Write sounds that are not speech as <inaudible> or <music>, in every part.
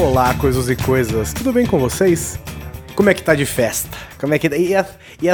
Olá, coisas e coisas, tudo bem com vocês? Como é que tá de festa? Como é que tá? E a, e?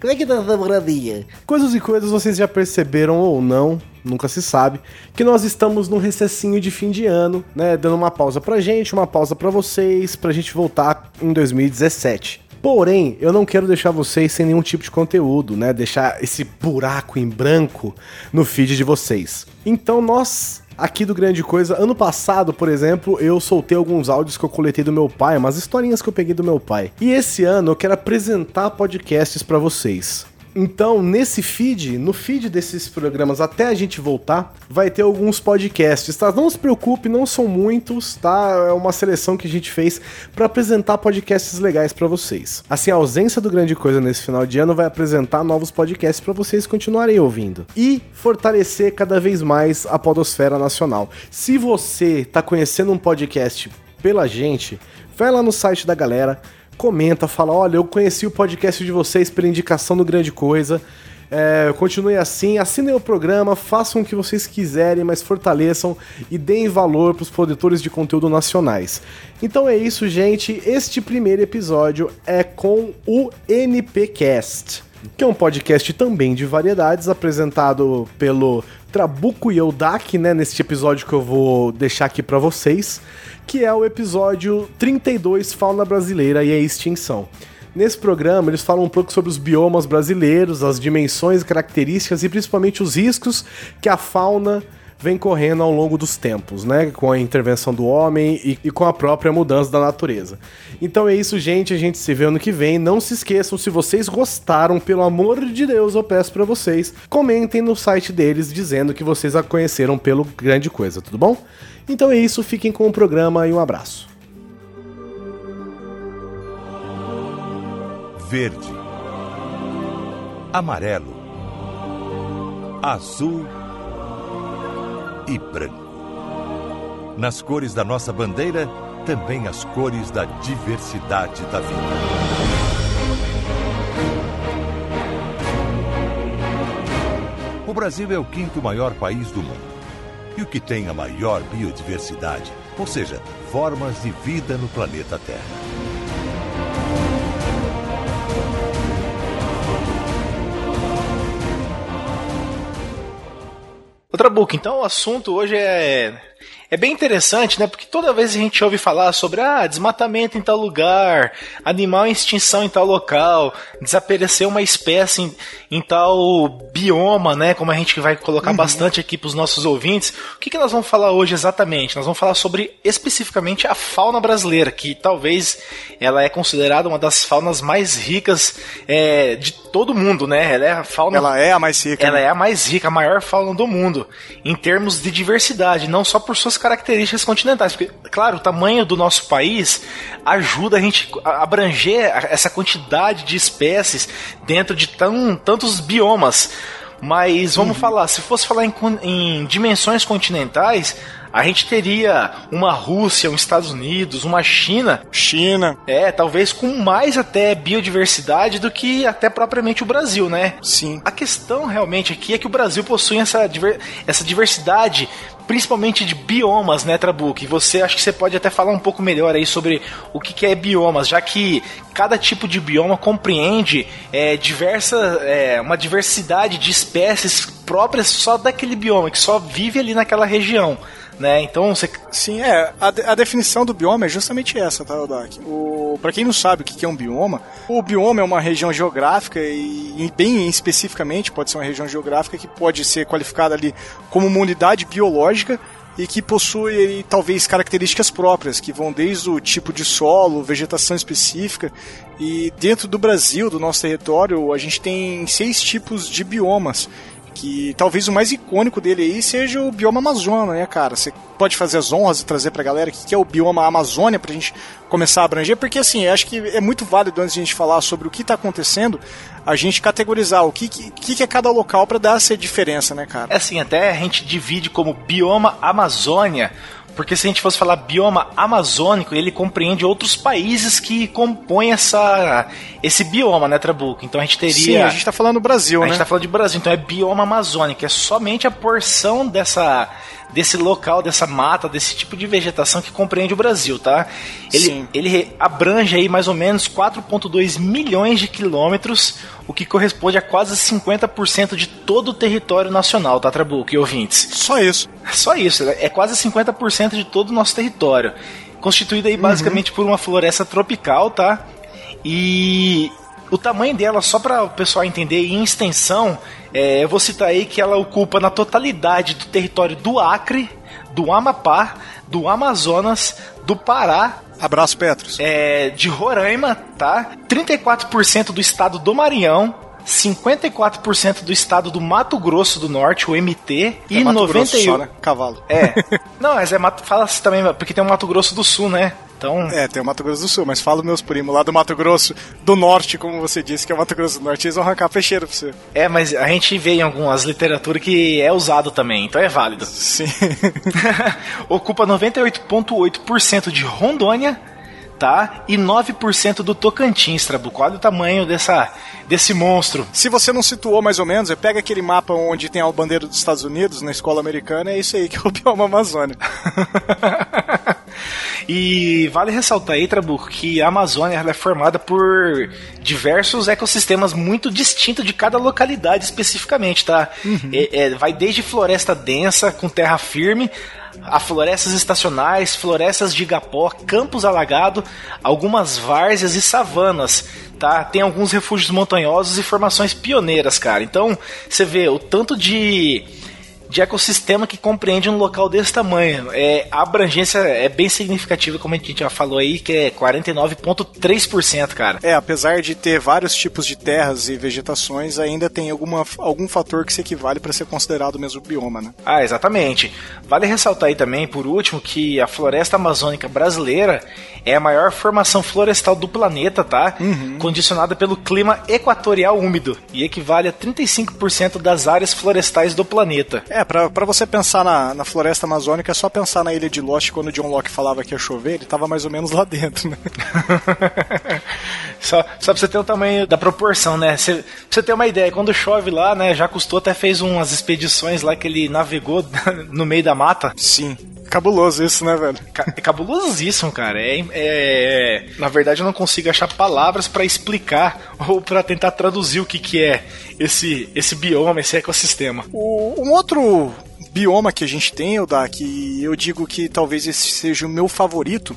Como é que tá a namoradinha? Coisas e coisas vocês já perceberam ou não, nunca se sabe, que nós estamos num recessinho de fim de ano, né? Dando uma pausa pra gente, uma pausa pra vocês, pra gente voltar em 2017. Porém, eu não quero deixar vocês sem nenhum tipo de conteúdo, né? Deixar esse buraco em branco no feed de vocês. Então nós aqui do Grande Coisa, ano passado, por exemplo, eu soltei alguns áudios que eu coletei do meu pai, umas historinhas que eu peguei do meu pai. E esse ano eu quero apresentar podcasts para vocês. Então, nesse feed, no feed desses programas, até a gente voltar, vai ter alguns podcasts, tá? Não se preocupe, não são muitos, tá? É uma seleção que a gente fez para apresentar podcasts legais para vocês. Assim, a ausência do Grande Coisa nesse final de ano vai apresentar novos podcasts para vocês continuarem ouvindo e fortalecer cada vez mais a podosfera nacional. Se você tá conhecendo um podcast pela gente, vai lá no site da galera, comenta, fala: olha, eu conheci o podcast de vocês pela indicação do Grande Coisa. É, continue assim, assinem o programa, façam o que vocês quiserem, mas fortaleçam e deem valor para os produtores de conteúdo nacionais. Então é isso, gente. Este primeiro episódio é com o NPcast, que é um podcast também de variedades apresentado pelo Trabuco Yodak, né, neste episódio que eu vou deixar aqui para vocês que é o episódio 32 Fauna Brasileira e a Extinção. Nesse programa, eles falam um pouco sobre os biomas brasileiros, as dimensões, características e principalmente os riscos que a fauna vem correndo ao longo dos tempos, né? Com a intervenção do homem e, e, com a própria mudança da natureza. Então é isso, gente. A gente se vê ano que vem. Não se esqueçam, se vocês gostaram, pelo amor de Deus, eu peço para vocês, comentem no site deles dizendo que vocês a conheceram pelo grande coisa, tudo bom? Então é isso, fiquem com o programa e um abraço. Verde, amarelo, azul e branco. Nas cores da nossa bandeira, também as cores da diversidade da vida. O Brasil é o quinto maior país do mundo e o que tem a maior biodiversidade, ou seja, formas de vida no planeta Terra. Outra book, então o assunto hoje é é bem interessante, né? Porque toda vez a gente ouve falar sobre ah, desmatamento em tal lugar, animal em extinção em tal local, desapareceu uma espécie em, em tal bioma, né? Como a gente vai colocar uhum. bastante aqui para os nossos ouvintes. O que, que nós vamos falar hoje exatamente? Nós vamos falar sobre especificamente a fauna brasileira, que talvez ela é considerada uma das faunas mais ricas é, de todo o mundo, né? Ela é a fauna. Ela é a mais rica. Ela né? é a mais rica, a maior fauna do mundo, em termos de diversidade, não só por suas características continentais. Porque, claro, o tamanho do nosso país ajuda a gente a abranger essa quantidade de espécies dentro de tão, tantos biomas. Mas vamos uhum. falar, se fosse falar em, em dimensões continentais, a gente teria uma Rússia, um Estados Unidos, uma China. China. É, talvez com mais até biodiversidade do que até propriamente o Brasil, né? Sim. A questão realmente aqui é que o Brasil possui essa, diver essa diversidade principalmente de biomas, né, Trabuco? E você acho que você pode até falar um pouco melhor aí sobre o que, que é biomas, já que cada tipo de bioma compreende é, diversa, é, uma diversidade de espécies próprias só daquele bioma, que só vive ali naquela região né? Então você. Sim, é. A, a definição do bioma é justamente essa, tá, Odak? O, pra quem não sabe o que é um bioma, o bioma é uma região geográfica e, bem especificamente, pode ser uma região geográfica que pode ser qualificada ali como uma unidade biológica e que possui talvez características próprias, que vão desde o tipo de solo, vegetação específica. E dentro do Brasil, do nosso território, a gente tem seis tipos de biomas que talvez o mais icônico dele aí seja o bioma Amazônia, né, cara? Você pode fazer as honras e trazer pra galera o que é o bioma Amazônia pra gente começar a abranger, porque assim, acho que é muito válido antes de a gente falar sobre o que tá acontecendo, a gente categorizar o que, que, que é cada local para dar essa diferença, né, cara? É assim, até a gente divide como bioma Amazônia porque se a gente fosse falar bioma amazônico, ele compreende outros países que compõem essa, esse bioma, né, Trabuco? Então a gente teria. Sim, a gente está falando do Brasil, a né? A gente está falando de Brasil, então é bioma amazônico, é somente a porção dessa desse local, dessa mata, desse tipo de vegetação que compreende o Brasil, tá? Ele, ele abrange aí mais ou menos 4,2 milhões de quilômetros, o que corresponde a quase 50% de todo o território nacional, tá, Trabuco e ouvintes? Só isso. Só isso, é quase 50% de todo o nosso território. Constituído aí basicamente uhum. por uma floresta tropical, tá? E o tamanho dela, só para o pessoal entender, em extensão, é, eu vou citar aí que ela ocupa na totalidade do território do Acre, do Amapá, do Amazonas, do Pará. Abraço, Petros. É, de Roraima, tá? 34% do estado do Maranhão, 54% do estado do Mato Grosso do Norte, o MT, é e Mato 91. Grosso só, né? Cavalo. É. Não, mas é Mato, fala assim também, porque tem o Mato Grosso do Sul, né? Então... É, tem o Mato Grosso do Sul, mas fala meus primos lá do Mato Grosso do Norte, como você disse, que é o Mato Grosso do Norte, eles vão arrancar peixeiro pra você. É, mas a gente vê em algumas literaturas que é usado também, então é válido. Sim. <laughs> Ocupa 98,8% de Rondônia, tá? E 9% do Tocantins, Trabuco. Olha o tamanho dessa, desse monstro. Se você não situou mais ou menos, é pega aquele mapa onde tem a bandeira dos Estados Unidos na escola americana, é isso aí que é o bioma Amazônia. <laughs> E vale ressaltar aí, Trabuco, que a Amazônia é formada por diversos ecossistemas muito distintos de cada localidade especificamente, tá? Uhum. É, é, vai desde floresta densa com terra firme a florestas estacionais, florestas de igapó, campos alagados, algumas várzeas e savanas, tá? Tem alguns refúgios montanhosos e formações pioneiras, cara. Então, você vê o tanto de de ecossistema que compreende um local desse tamanho. É, a abrangência é bem significativa, como a gente já falou aí, que é 49,3%, cara. É, apesar de ter vários tipos de terras e vegetações, ainda tem alguma, algum fator que se equivale para ser considerado o mesmo bioma, né? Ah, exatamente. Vale ressaltar aí também, por último, que a floresta amazônica brasileira é a maior formação florestal do planeta, tá? Uhum. Condicionada pelo clima equatorial úmido e equivale a 35% das áreas florestais do planeta. É, pra, pra você pensar na, na floresta amazônica, é só pensar na ilha de Lost quando o John Locke falava que ia chover, ele tava mais ou menos lá dentro, né? <laughs> só, só pra você ter o tamanho da proporção, né? Cê, pra você ter uma ideia, quando chove lá, né, já custou até fez umas expedições lá que ele navegou <laughs> no meio da mata. Sim. Cabuloso isso, né, velho? É cabulosíssimo, cara. É, é, é, na verdade, eu não consigo achar palavras para explicar ou para tentar traduzir o que, que é esse, esse bioma, esse ecossistema. O, um outro bioma que a gente tem, Eudá, que eu digo que talvez esse seja o meu favorito,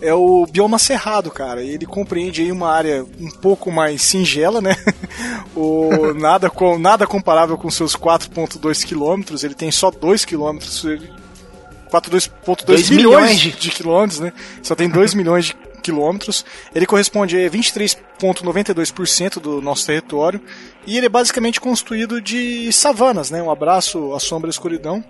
é o bioma cerrado, cara. Ele compreende aí uma área um pouco mais singela, né? <laughs> o, nada, com, nada comparável com seus 4,2 quilômetros. Ele tem só 2 quilômetros 4,2 milhões de, de quilômetros, né? Só tem 2 <laughs> milhões de quilômetros. Ele corresponde a 23,92% do nosso território. E ele é basicamente construído de savanas, né? Um abraço à sombra e escuridão.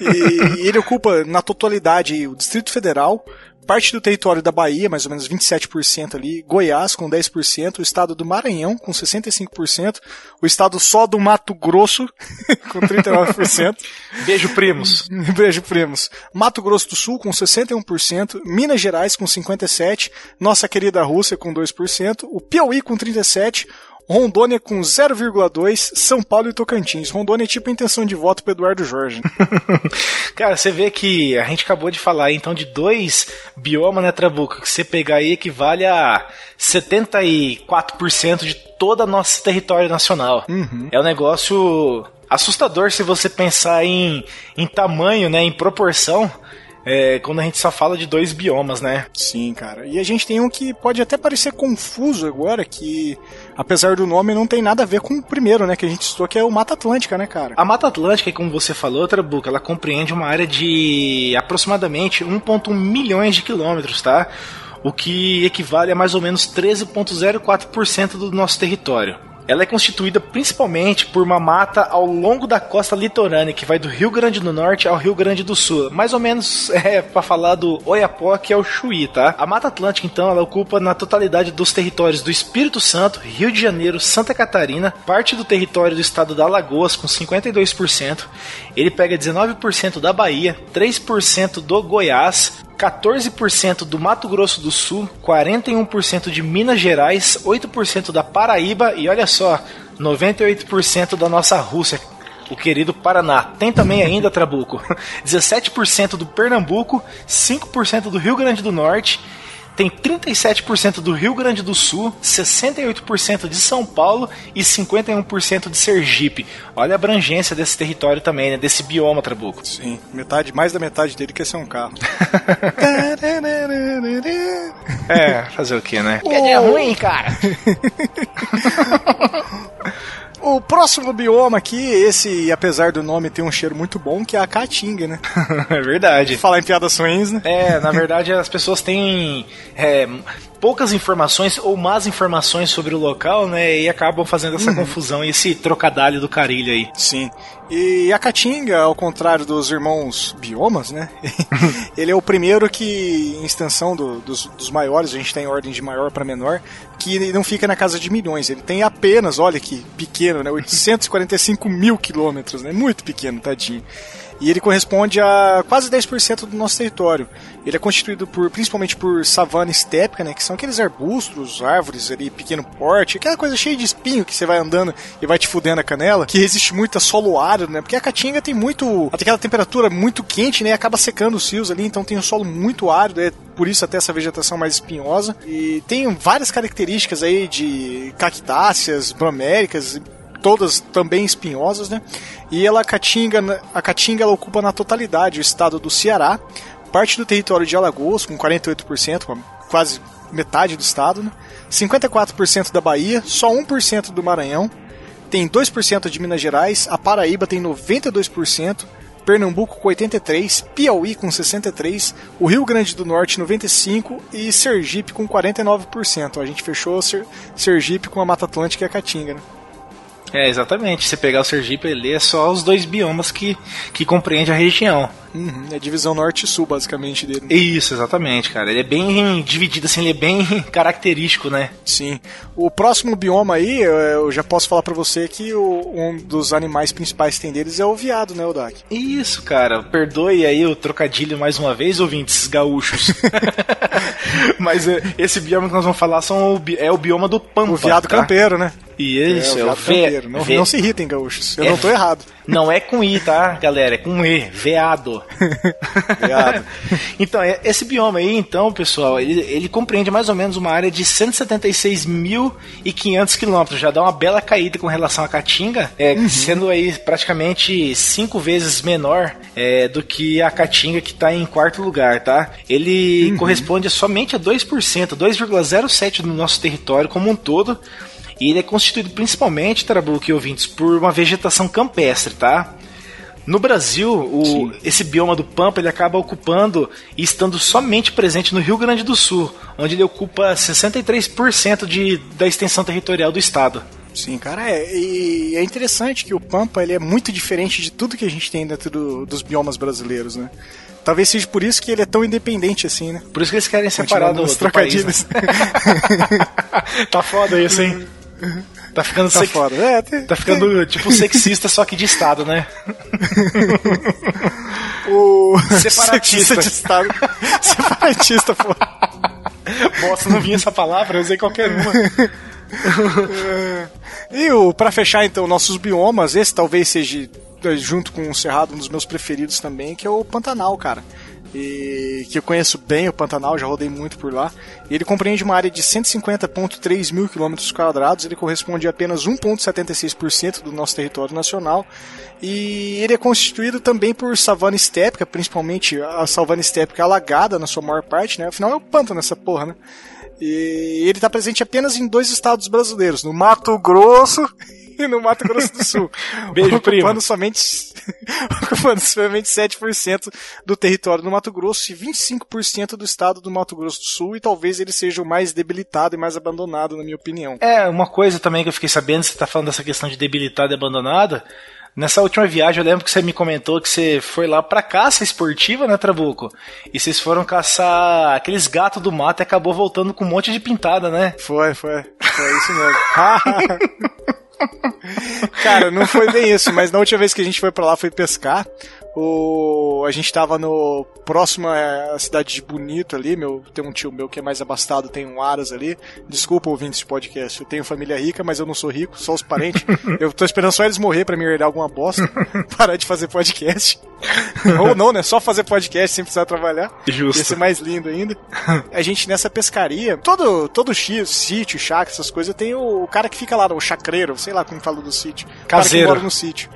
E ele ocupa na totalidade o Distrito Federal, parte do território da Bahia, mais ou menos 27% ali, Goiás com 10%, o estado do Maranhão com 65%, o estado só do Mato Grosso <laughs> com 39%. Beijo primos. <laughs> Beijo primos. Mato Grosso do Sul com 61%, Minas Gerais com 57%, nossa querida Rússia com 2%, o Piauí com 37%, Rondônia com 0,2, São Paulo e Tocantins. Rondônia é tipo intenção de voto para Eduardo Jorge. <laughs> Cara, você vê que a gente acabou de falar então de dois biomas, né, Trabuco? Que você pegar aí equivale a 74% de todo o nosso território nacional. Uhum. É um negócio assustador se você pensar em, em tamanho, né, em proporção é, quando a gente só fala de dois biomas, né? Sim, cara. E a gente tem um que pode até parecer confuso agora, que apesar do nome não tem nada a ver com o primeiro, né, que a gente citou, que é o Mata Atlântica, né, cara? A Mata Atlântica, como você falou, Trabuca, ela compreende uma área de aproximadamente 1,1 milhões de quilômetros, tá? O que equivale a mais ou menos 13,04% do nosso território. Ela é constituída principalmente por uma mata ao longo da costa litorânea, que vai do Rio Grande do Norte ao Rio Grande do Sul. Mais ou menos <laughs> é para falar do Oiapoque ao Chuí, tá? A Mata Atlântica, então, ela ocupa na totalidade dos territórios do Espírito Santo, Rio de Janeiro, Santa Catarina, parte do território do estado da Alagoas, com 52%. Ele pega 19% da Bahia, 3% do Goiás, 14% do Mato Grosso do Sul, 41% de Minas Gerais, 8% da Paraíba e olha só, 98% da nossa Rússia. o querido Paraná. Tem também ainda, Trabuco, <laughs> 17% do Pernambuco, 5% do Rio Grande do Norte tem 37% do Rio Grande do Sul, 68% de São Paulo e 51% de Sergipe. Olha a abrangência desse território também, né? Desse bioma, Trabuco. Sim, metade, mais da metade dele quer ser um carro. <laughs> é, fazer o que, né? Que dia ruim, cara. <laughs> O próximo bioma aqui, esse, apesar do nome ter um cheiro muito bom, que é a caatinga, né? <laughs> é verdade. Falar em piadas ruins, né? É, na verdade as pessoas têm é, poucas informações ou más informações sobre o local, né? E acabam fazendo essa uhum. confusão e esse trocadalho do carilho aí. Sim. E a Caatinga, ao contrário dos irmãos biomas, né? <laughs> ele é o primeiro que, em extensão do, dos, dos maiores, a gente tem ordem de maior para menor, que não fica na casa de milhões. Ele tem apenas, olha que pequeno, né? 845 mil quilômetros, né? Muito pequeno, tadinho e ele corresponde a quase 10% do nosso território. Ele é constituído por, principalmente por savana estépica, né, que são aqueles arbustos, árvores ali, pequeno porte, aquela coisa cheia de espinho que você vai andando e vai te fudendo a canela, que resiste muito a solo árido, né, porque a caatinga tem muito, aquela temperatura muito quente, né, acaba secando os rios ali, então tem um solo muito árido, é por isso até essa vegetação mais espinhosa, e tem várias características aí de cactáceas, broméricas, todas também espinhosas, né? E ela a Caatinga, a Caatinga ela ocupa na totalidade o estado do Ceará, parte do território de Alagoas, com 48%, quase metade do estado, né? 54% da Bahia, só 1% do Maranhão, tem 2% de Minas Gerais, a Paraíba tem 92%, Pernambuco com 83, Piauí com 63, o Rio Grande do Norte 95 e Sergipe com 49%. A gente fechou Sergipe com a Mata Atlântica e a Caatinga, né? É, exatamente. Se pegar o Sergipe, ele é só os dois biomas que, que compreende a região. Uhum, é a divisão norte e sul, basicamente, dele. Isso, exatamente, cara. Ele é bem dividido, assim, ele é bem <laughs> característico, né? Sim. O próximo bioma aí, eu já posso falar para você que o, um dos animais principais que tem deles é o viado, né, Odak? Isso, cara. Perdoe aí o trocadilho mais uma vez, ouvintes gaúchos. <laughs> Mas é, esse bioma que nós vamos falar são o, é o bioma do Pampa. O viado tá? campeiro, né? E isso, é, é o ve... não, ve... não se irritem, gaúchos. Eu é... não tô errado. Não é com I, tá, galera? É com E, veado. <laughs> veado. então, é, esse bioma aí, então, pessoal, ele, ele compreende mais ou menos uma área de 176.500 quilômetros. Já dá uma bela caída com relação à Caatinga, é, uhum. sendo aí praticamente cinco vezes menor é, do que a Caatinga que está em quarto lugar, tá? Ele uhum. corresponde somente a 2%, 2,07% do nosso território como um todo. E ele é constituído principalmente, Trabuco e ouvintes, por uma vegetação campestre, tá? No Brasil, o, esse bioma do Pampa ele acaba ocupando e estando somente presente no Rio Grande do Sul, onde ele ocupa 63% de, da extensão territorial do estado. Sim, cara, é, e é interessante que o Pampa ele é muito diferente de tudo que a gente tem dentro do, dos biomas brasileiros, né? Talvez seja por isso que ele é tão independente assim, né? Por isso que eles querem separar dos trocadilhos. País, né? <laughs> tá foda isso, hein? <laughs> Tá ficando, tá, sex... é, tem, tá ficando tem... tipo sexista, só que de Estado, né? <laughs> o separatista de Estado. <laughs> separatista, pô. Nossa, não vinha essa palavra, eu usei qualquer uma. e o, pra fechar então nossos biomas, esse talvez seja junto com o Cerrado um dos meus preferidos também, que é o Pantanal, cara e que eu conheço bem o Pantanal, já rodei muito por lá. Ele compreende uma área de 150,3 mil quilômetros quadrados, ele corresponde a apenas 1,76% do nosso território nacional. E ele é constituído também por savana estépica, principalmente a savana estépica alagada na sua maior parte, né? Afinal é o pântano essa porra, né? E ele está presente apenas em dois estados brasileiros, no Mato Grosso <laughs> no Mato Grosso do Sul. <laughs> Beijo, ocupando primo. Somente, <laughs> ocupando somente 7% do território do Mato Grosso e 25% do estado do Mato Grosso do Sul, e talvez ele seja o mais debilitado e mais abandonado, na minha opinião. É, uma coisa também que eu fiquei sabendo, você está falando dessa questão de debilitado e abandonado. Nessa última viagem, eu lembro que você me comentou que você foi lá pra caça esportiva, né, Trabuco? E vocês foram caçar aqueles gatos do mato e acabou voltando com um monte de pintada, né? Foi, foi. Foi isso mesmo. Cara, não foi bem isso, mas na última vez que a gente foi para lá foi pescar. O, a gente tava no próximo à cidade de Bonito ali, meu, tem um tio meu que é mais abastado, tem um Aras ali. Desculpa ouvindo esse podcast, eu tenho família rica, mas eu não sou rico, só os parentes. <laughs> eu tô esperando só eles morrer para me herdar alguma bosta, <laughs> parar de fazer podcast. <laughs> Ou não, né? Só fazer podcast sem precisar trabalhar. Justo. Ia ser mais lindo ainda. A gente nessa pescaria, todo, todo sítio, chácara, essas coisas, tem o, o, cara que fica lá, o chacreiro, sei lá como fala do sítio. Caseiro. O cara que mora no sítio.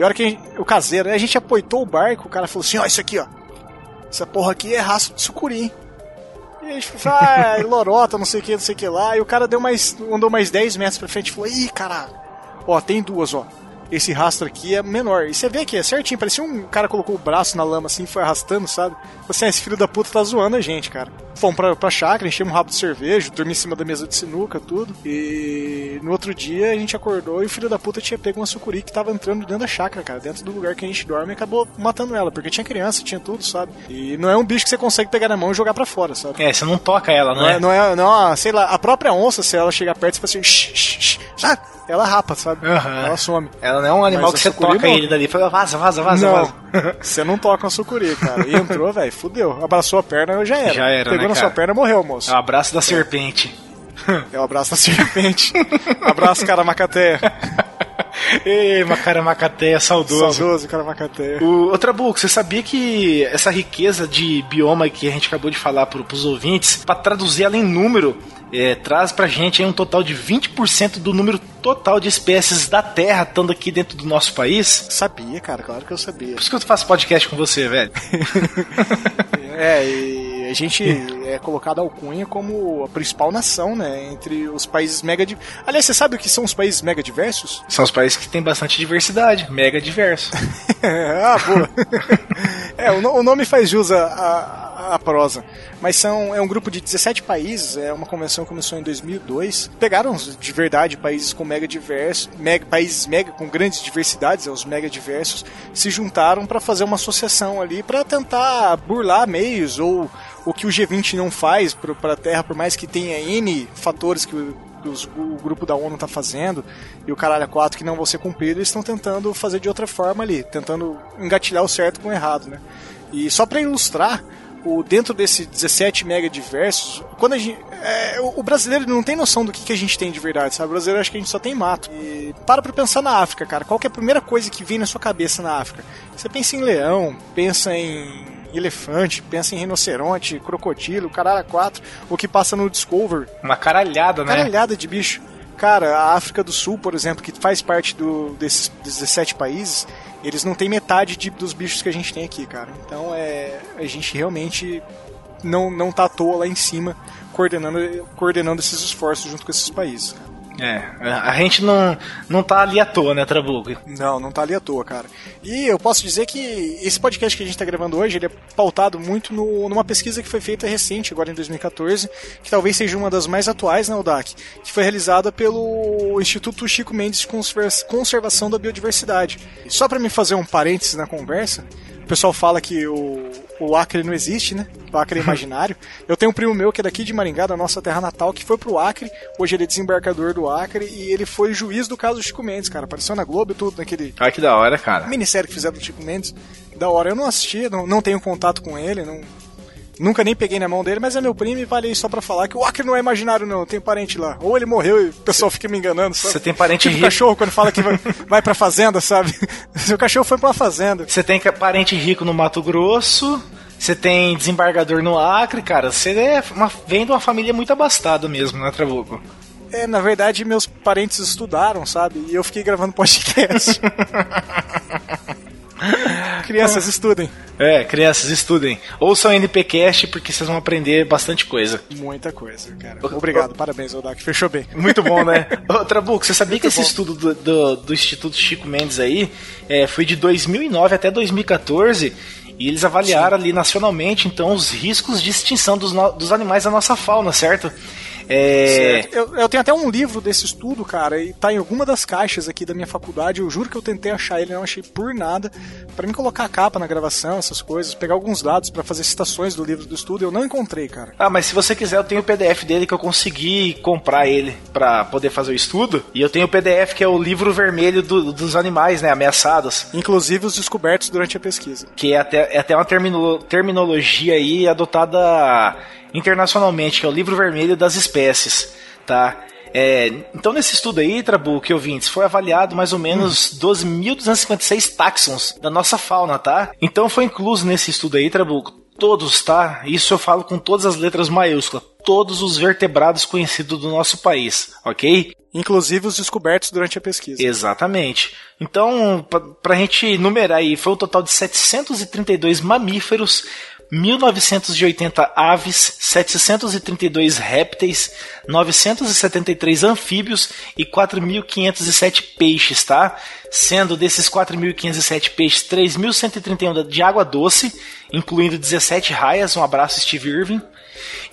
E a hora que gente, o caseiro, a gente apoitou o barco, o cara falou assim: ó, isso aqui, ó. Essa porra aqui é raça de sucuri. E a gente falou, ah, é lorota, não sei o que, não sei o que lá. E o cara deu mais, andou mais 10 metros pra frente e falou: ih, caralho. Ó, tem duas, ó esse rastro aqui é menor. E você vê que é certinho, parecia um cara colocou o braço na lama assim e foi arrastando, sabe? Você, assim, esse filho da puta tá zoando a gente, cara. Fomos pra, pra chácara, enchemos um rabo de cerveja, dormi em cima da mesa de sinuca, tudo. E no outro dia a gente acordou e o filho da puta tinha pego uma sucuri que tava entrando dentro da chácara, cara, dentro do lugar que a gente dorme e acabou matando ela, porque tinha criança, tinha tudo, sabe? E não é um bicho que você consegue pegar na mão e jogar para fora, sabe? É, você não toca ela, não, não é? Não é, não, sei lá, a própria onça, se ela chegar perto, você fala assim, shh, shh, shh? Ela rapa, sabe? Uhum. Ela some. Ela não é um animal Mas que você toca não... ele dali. Fala, vaza, vaza, vaza, não. vaza. <laughs> Você não toca uma sucuri, cara. E entrou, <laughs> velho, fudeu. Abraçou a perna, já era. Já era, Pegou né, na cara? sua perna, morreu, moço. É o abraço da serpente. É o abraço da serpente. <laughs> abraço, cara macateia. Ei, cara macateia, saudoso. Saudoso, cara macateia. O, outra book, você sabia que essa riqueza de bioma que a gente acabou de falar pro, pros ouvintes, para traduzir ela em número, é, traz pra gente um total de 20% do número total de espécies da Terra estando aqui dentro do nosso país? Sabia, cara, claro que eu sabia. Por isso que eu faço podcast com você, velho. <laughs> é, e a gente é colocado alcunha como a principal nação, né, entre os países mega... Aliás, você sabe o que são os países mega diversos? <laughs> São os países que têm bastante diversidade, mega diverso. <laughs> ah, boa. é, o, nome faz jus a, a prosa mas são é um grupo de 17 países, é uma convenção que começou em 2002. Pegaram de verdade países com mega diversos, mega, países mega com grandes diversidades, é, os mega diversos, se juntaram para fazer uma associação ali para tentar burlar meios ou o que o G20 não faz para a Terra, por mais que tenha N fatores que o, o grupo da ONU está fazendo e o caralho 4 que não vão ser cumpridos, eles estão tentando fazer de outra forma ali, tentando engatilhar o certo com o errado, né? E só para ilustrar, o, dentro desse 17 mega diversos, quando a gente, é, o, o, brasileiro não tem noção do que, que a gente tem de verdade, sabe? O brasileiro acha que a gente só tem mato. E para pra pensar na África, cara. Qual é a primeira coisa que vem na sua cabeça na África? Você pensa em leão, pensa em elefante, pensa em rinoceronte, crocodilo, caralho 4, o que passa no Discover. Uma caralhada, né? Caralhada de bicho. Cara, a África do Sul, por exemplo, que faz parte do, desses 17 países, eles não têm metade de, dos bichos que a gente tem aqui, cara. Então é. A gente realmente não, não tá à toa lá em cima coordenando, coordenando esses esforços junto com esses países, cara. É, a gente não, não tá ali à toa, né, Trabuco? Não, não tá ali à toa, cara. E eu posso dizer que esse podcast que a gente tá gravando hoje, ele é pautado muito no, numa pesquisa que foi feita recente, agora em 2014, que talvez seja uma das mais atuais na UDAC, que foi realizada pelo Instituto Chico Mendes de Conservação da Biodiversidade. Só para me fazer um parênteses na conversa, pessoal fala que o, o Acre não existe, né? O Acre é <laughs> imaginário. Eu tenho um primo meu que é daqui de Maringá, da nossa terra natal, que foi pro Acre. Hoje ele é desembarcador do Acre e ele foi juiz do caso do Chico Mendes, cara. Apareceu na Globo e tudo, naquele. Ah, que da hora, cara. Minissérie que fizeram do Chico Mendes. Da hora. Eu não assisti, não, não tenho contato com ele, não. Nunca nem peguei na mão dele, mas é meu primo e vale só pra falar que o Acre não é imaginário, não. Tem parente lá. Ou ele morreu e o pessoal fica me enganando. Sabe? Você tem parente tipo rico. cachorro quando fala que vai, vai pra fazenda, sabe? <laughs> Seu cachorro foi pra fazenda. Você tem parente rico no Mato Grosso. Você tem desembargador no Acre, cara. Você é uma, vem de uma família muito abastada mesmo, né, Trabuco? É, na verdade, meus parentes estudaram, sabe? E eu fiquei gravando podcast. <laughs> <laughs> crianças, estudem. É, crianças, estudem. Ouçam NPcast porque vocês vão aprender bastante coisa. Muita coisa, cara. Obrigado, parabéns, Odak. Fechou bem. Muito bom, né? <laughs> Ô, Trabuco, você sabia Muito que esse bom. estudo do, do, do, Instituto Chico Mendes aí é, foi de 2009 até 2014 e eles avaliaram Sim. ali nacionalmente, então, os riscos de extinção dos, dos animais da nossa fauna, certo? É... Eu, eu, tenho até um livro desse estudo, cara, e tá em alguma das caixas aqui da minha faculdade. Eu juro que eu tentei achar ele, não achei por nada. para mim colocar a capa na gravação, essas coisas, pegar alguns dados para fazer citações do livro do estudo, eu não encontrei, cara. Ah, mas se você quiser, eu tenho o PDF dele que eu consegui comprar ele para poder fazer o estudo. E eu tenho o PDF que é o livro vermelho do, dos animais, né, ameaçados. Inclusive os descobertos durante a pesquisa. Que é até, é até uma termino, terminologia aí adotada internacionalmente, que é o livro vermelho das espécies, tá? É, então, nesse estudo aí, Trabuco, ouvintes, foi avaliado mais ou menos hum. 12.256 táxons da nossa fauna, tá? Então, foi incluso nesse estudo aí, Trabuco, todos, tá? Isso eu falo com todas as letras maiúsculas, todos os vertebrados conhecidos do nosso país, ok? Inclusive os descobertos durante a pesquisa. Exatamente. Então, para a gente numerar aí, foi um total de 732 mamíferos, 1980 aves, 732 répteis, 973 anfíbios e 4.507 peixes, tá? Sendo desses 4.507 peixes, 3.131 de água doce, incluindo 17 raias, um abraço Steve Irving,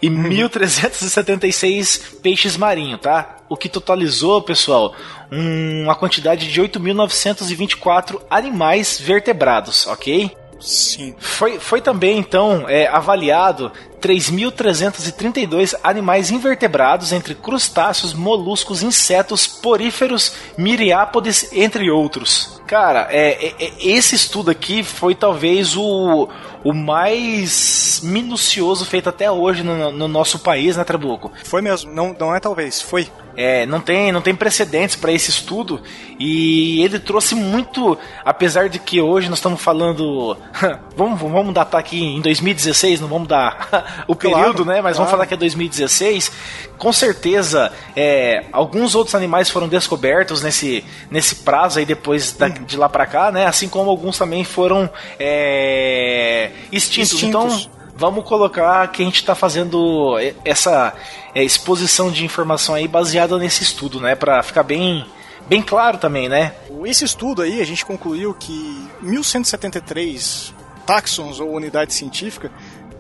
e 1.376 uhum. peixes marinhos, tá? O que totalizou, pessoal, uma quantidade de 8.924 animais vertebrados, ok? Sim. Foi, foi também, então, é, avaliado 3.332 animais invertebrados entre crustáceos, moluscos, insetos, poríferos, miriápodes, entre outros. Cara, é, é, é, esse estudo aqui foi talvez o, o mais minucioso feito até hoje no, no nosso país, né, Trabuco? Foi mesmo, não, não é talvez, foi. É, não tem, não tem precedentes para esse estudo e ele trouxe muito, apesar de que hoje nós estamos falando, <laughs> vamos, vamos datar aqui em 2016, não vamos dar <laughs> o período, claro, né? Mas claro. vamos falar que é 2016. Com certeza, é, alguns outros animais foram descobertos nesse, nesse prazo aí depois da, de lá para cá, né? Assim como alguns também foram é, extintos. extintos. Então vamos colocar que a gente está fazendo essa é, exposição de informação aí baseada nesse estudo, né? Para ficar bem bem claro também, né? Esse estudo aí a gente concluiu que 1173 taxons ou unidade científica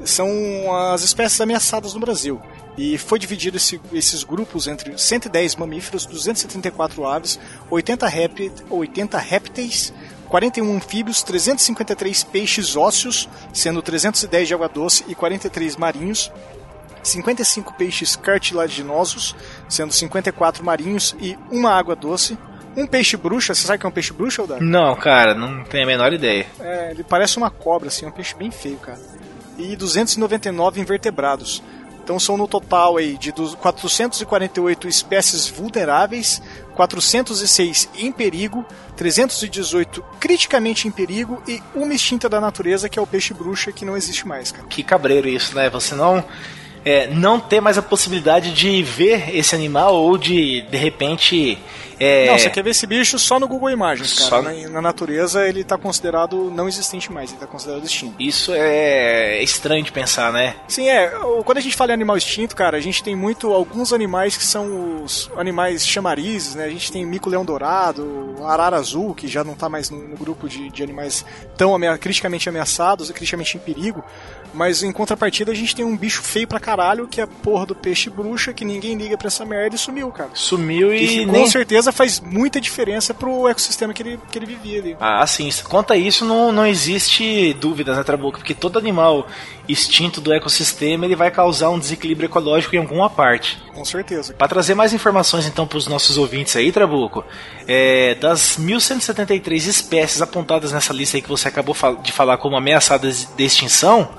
são as espécies ameaçadas no Brasil. E foi dividido esse, esses grupos entre 110 mamíferos, 274 aves, 80, répteis, 80 répteis, 41 anfíbios, 353 peixes ósseos, sendo 310 de água doce e 43 marinhos, 55 peixes cartilaginosos, sendo 54 marinhos e uma água doce, um peixe bruxa, você sabe que é um peixe bruxa, Eldar? Não, cara, não tenho a menor ideia. É, ele parece uma cobra, assim, é um peixe bem feio, cara. E 299 invertebrados. Então são no total aí de 448 espécies vulneráveis, 406 em perigo, 318 criticamente em perigo e uma extinta da natureza que é o peixe bruxa que não existe mais, cara. Que cabreiro isso, né? Você não é, não ter mais a possibilidade de ver esse animal ou de de repente é... Não, você quer ver esse bicho só no Google Imagens, cara. Só... Na, na, natureza ele está considerado não existente mais, ele está considerado extinto. Isso é estranho de pensar, né? Sim, é. Quando a gente fala em animal extinto, cara, a gente tem muito alguns animais que são os animais chamarizes, né? A gente tem mico-leão dourado, arara azul, que já não está mais no, no, grupo de, de animais tão amea criticamente ameaçados, criticamente em perigo. Mas em contrapartida a gente tem um bicho feio pra caralho, que é a porra do peixe bruxa, que ninguém liga pra essa merda e sumiu, cara. Sumiu e. Que, com nem... certeza faz muita diferença pro ecossistema que ele, que ele vivia ali. Ah, sim. Quanto a isso, não, não existe dúvidas, né, Trabuco? Porque todo animal extinto do ecossistema ele vai causar um desequilíbrio ecológico em alguma parte. Com certeza. Para trazer mais informações então para os nossos ouvintes aí, Trabuco, é, das 1173 espécies apontadas nessa lista aí que você acabou de falar como ameaçadas de extinção,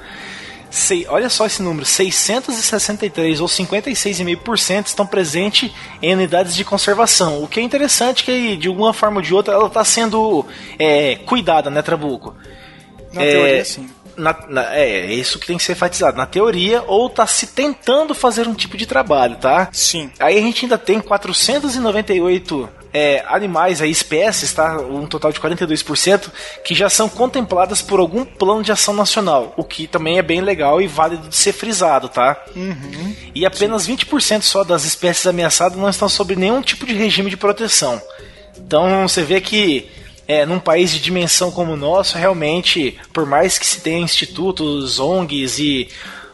Sei, olha só esse número: 663 ou 56,5% estão presentes em unidades de conservação. O que é interessante que, de alguma forma ou de outra, ela está sendo é, cuidada, né, Trabuco? Na é, teoria, sim. Na, na, é, é isso que tem que ser enfatizado. Na teoria, ou está se tentando fazer um tipo de trabalho, tá? Sim. Aí a gente ainda tem 498 é, animais, aí, espécies, tá? um total de 42%, que já são contempladas por algum plano de ação nacional, o que também é bem legal e válido de ser frisado, tá? Uhum. E apenas Sim. 20% só das espécies ameaçadas não estão sob nenhum tipo de regime de proteção. Então você vê que é, num país de dimensão como o nosso, realmente, por mais que se tenha institutos, ONGs e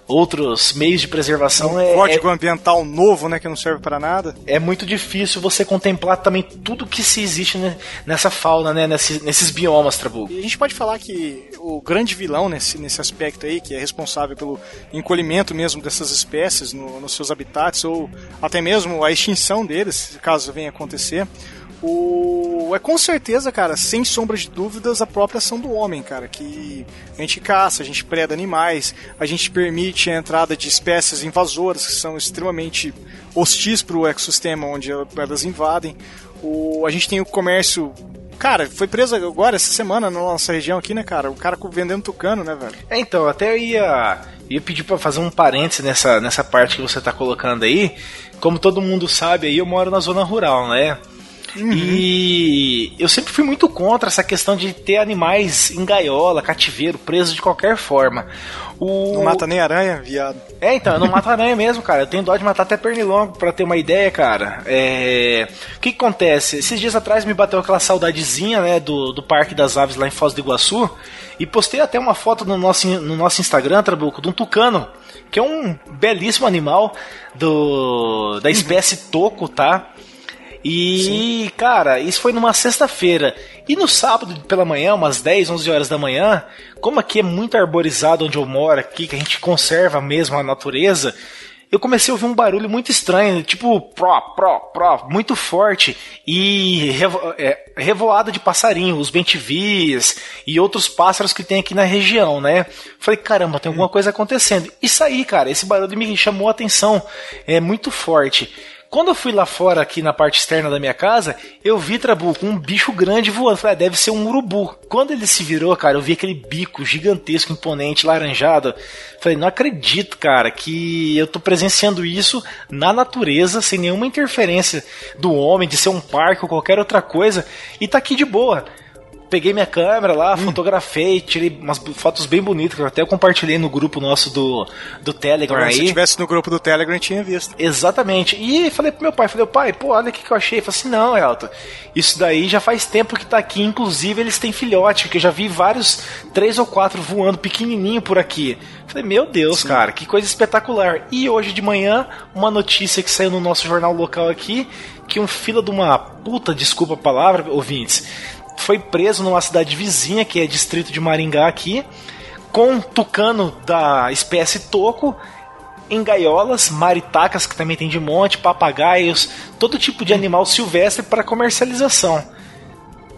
outros meios de preservação um é, código é, ambiental novo, né, que não serve para nada. É muito difícil você contemplar também tudo que se existe nessa fauna, né, nesses, nesses biomas, Trabuco. E a gente pode falar que o grande vilão nesse, nesse aspecto aí, que é responsável pelo encolhimento mesmo dessas espécies no, nos seus habitats, ou até mesmo a extinção deles, caso venha acontecer, o... É com certeza, cara, sem sombra de dúvidas, a própria ação do homem, cara. Que a gente caça, a gente preda animais, a gente permite a entrada de espécies invasoras que são extremamente hostis para o ecossistema onde elas invadem. O... A gente tem o comércio Cara, foi preso agora, essa semana, na nossa região aqui, né, cara? O cara vendendo tucano, né, velho? É, então, até ia, ia pedir para fazer um parênteses nessa, nessa parte que você tá colocando aí. Como todo mundo sabe, aí eu moro na zona rural, né? Uhum. E eu sempre fui muito contra essa questão de ter animais em gaiola, cativeiro, preso de qualquer forma. O... Não mata nem aranha, viado. É, então, não mata aranha mesmo, cara. Eu tenho dó de matar até pernilongo, pra ter uma ideia, cara. É... O que, que acontece? Esses dias atrás me bateu aquela saudadezinha, né, do, do Parque das Aves lá em Foz do Iguaçu. E postei até uma foto no nosso, no nosso Instagram, Trabuco, de um tucano, que é um belíssimo animal do, da <laughs> espécie toco, tá? E, Sim. cara, isso foi numa sexta-feira. E no sábado pela manhã, umas 10, 11 horas da manhã, como aqui é muito arborizado onde eu moro, aqui, que a gente conserva mesmo a natureza, eu comecei a ouvir um barulho muito estranho, tipo pró, pró, pró, muito forte e revo, é, revoada de passarinho, os bentivis e outros pássaros que tem aqui na região, né? Falei, caramba, tem alguma coisa acontecendo. E saí, cara, esse barulho me chamou a atenção, é muito forte. Quando eu fui lá fora, aqui na parte externa da minha casa, eu vi, Trabuco, um bicho grande voando. Falei, ah, deve ser um urubu. Quando ele se virou, cara, eu vi aquele bico gigantesco, imponente, laranjado. Falei, não acredito, cara, que eu tô presenciando isso na natureza, sem nenhuma interferência do homem, de ser um parque ou qualquer outra coisa, e tá aqui de boa peguei minha câmera lá, hum. fotografei, tirei umas fotos bem bonitas, que eu até compartilhei no grupo nosso do, do Telegram aí. Se tivesse no grupo do Telegram, tinha visto. Exatamente. E falei pro meu pai, falei, pai, pô, olha o que, que eu achei. Ele falei assim, não, Elton, isso daí já faz tempo que tá aqui, inclusive eles têm filhote, que eu já vi vários, três ou quatro voando pequenininho por aqui. Falei, meu Deus, Sim. cara, que coisa espetacular. E hoje de manhã, uma notícia que saiu no nosso jornal local aqui, que um fila de uma puta, desculpa a palavra, ouvintes, foi preso numa cidade vizinha, que é distrito de Maringá aqui, com um tucano da espécie toco em gaiolas, maritacas que também tem de monte, papagaios, todo tipo de animal silvestre para comercialização.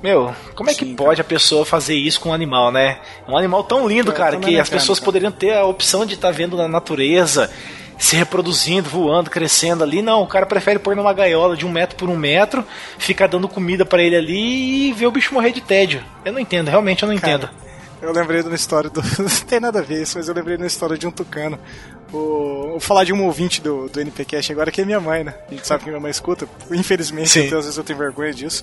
Meu, como é que Sim, pode a pessoa fazer isso com um animal, né? Um animal tão lindo, é, cara, que as pessoas cara. poderiam ter a opção de estar tá vendo na natureza, se reproduzindo, voando, crescendo ali. Não, o cara prefere pôr numa gaiola de um metro por um metro, ficar dando comida para ele ali e ver o bicho morrer de tédio. Eu não entendo, realmente eu não cara, entendo. Eu lembrei de uma história do. <laughs> não tem nada a ver isso, mas eu lembrei de uma história de um tucano. O... Vou falar de um ouvinte do, do NPCast agora, que é minha mãe, né? A gente sabe que minha mãe escuta. Infelizmente, então, às vezes eu tenho vergonha disso.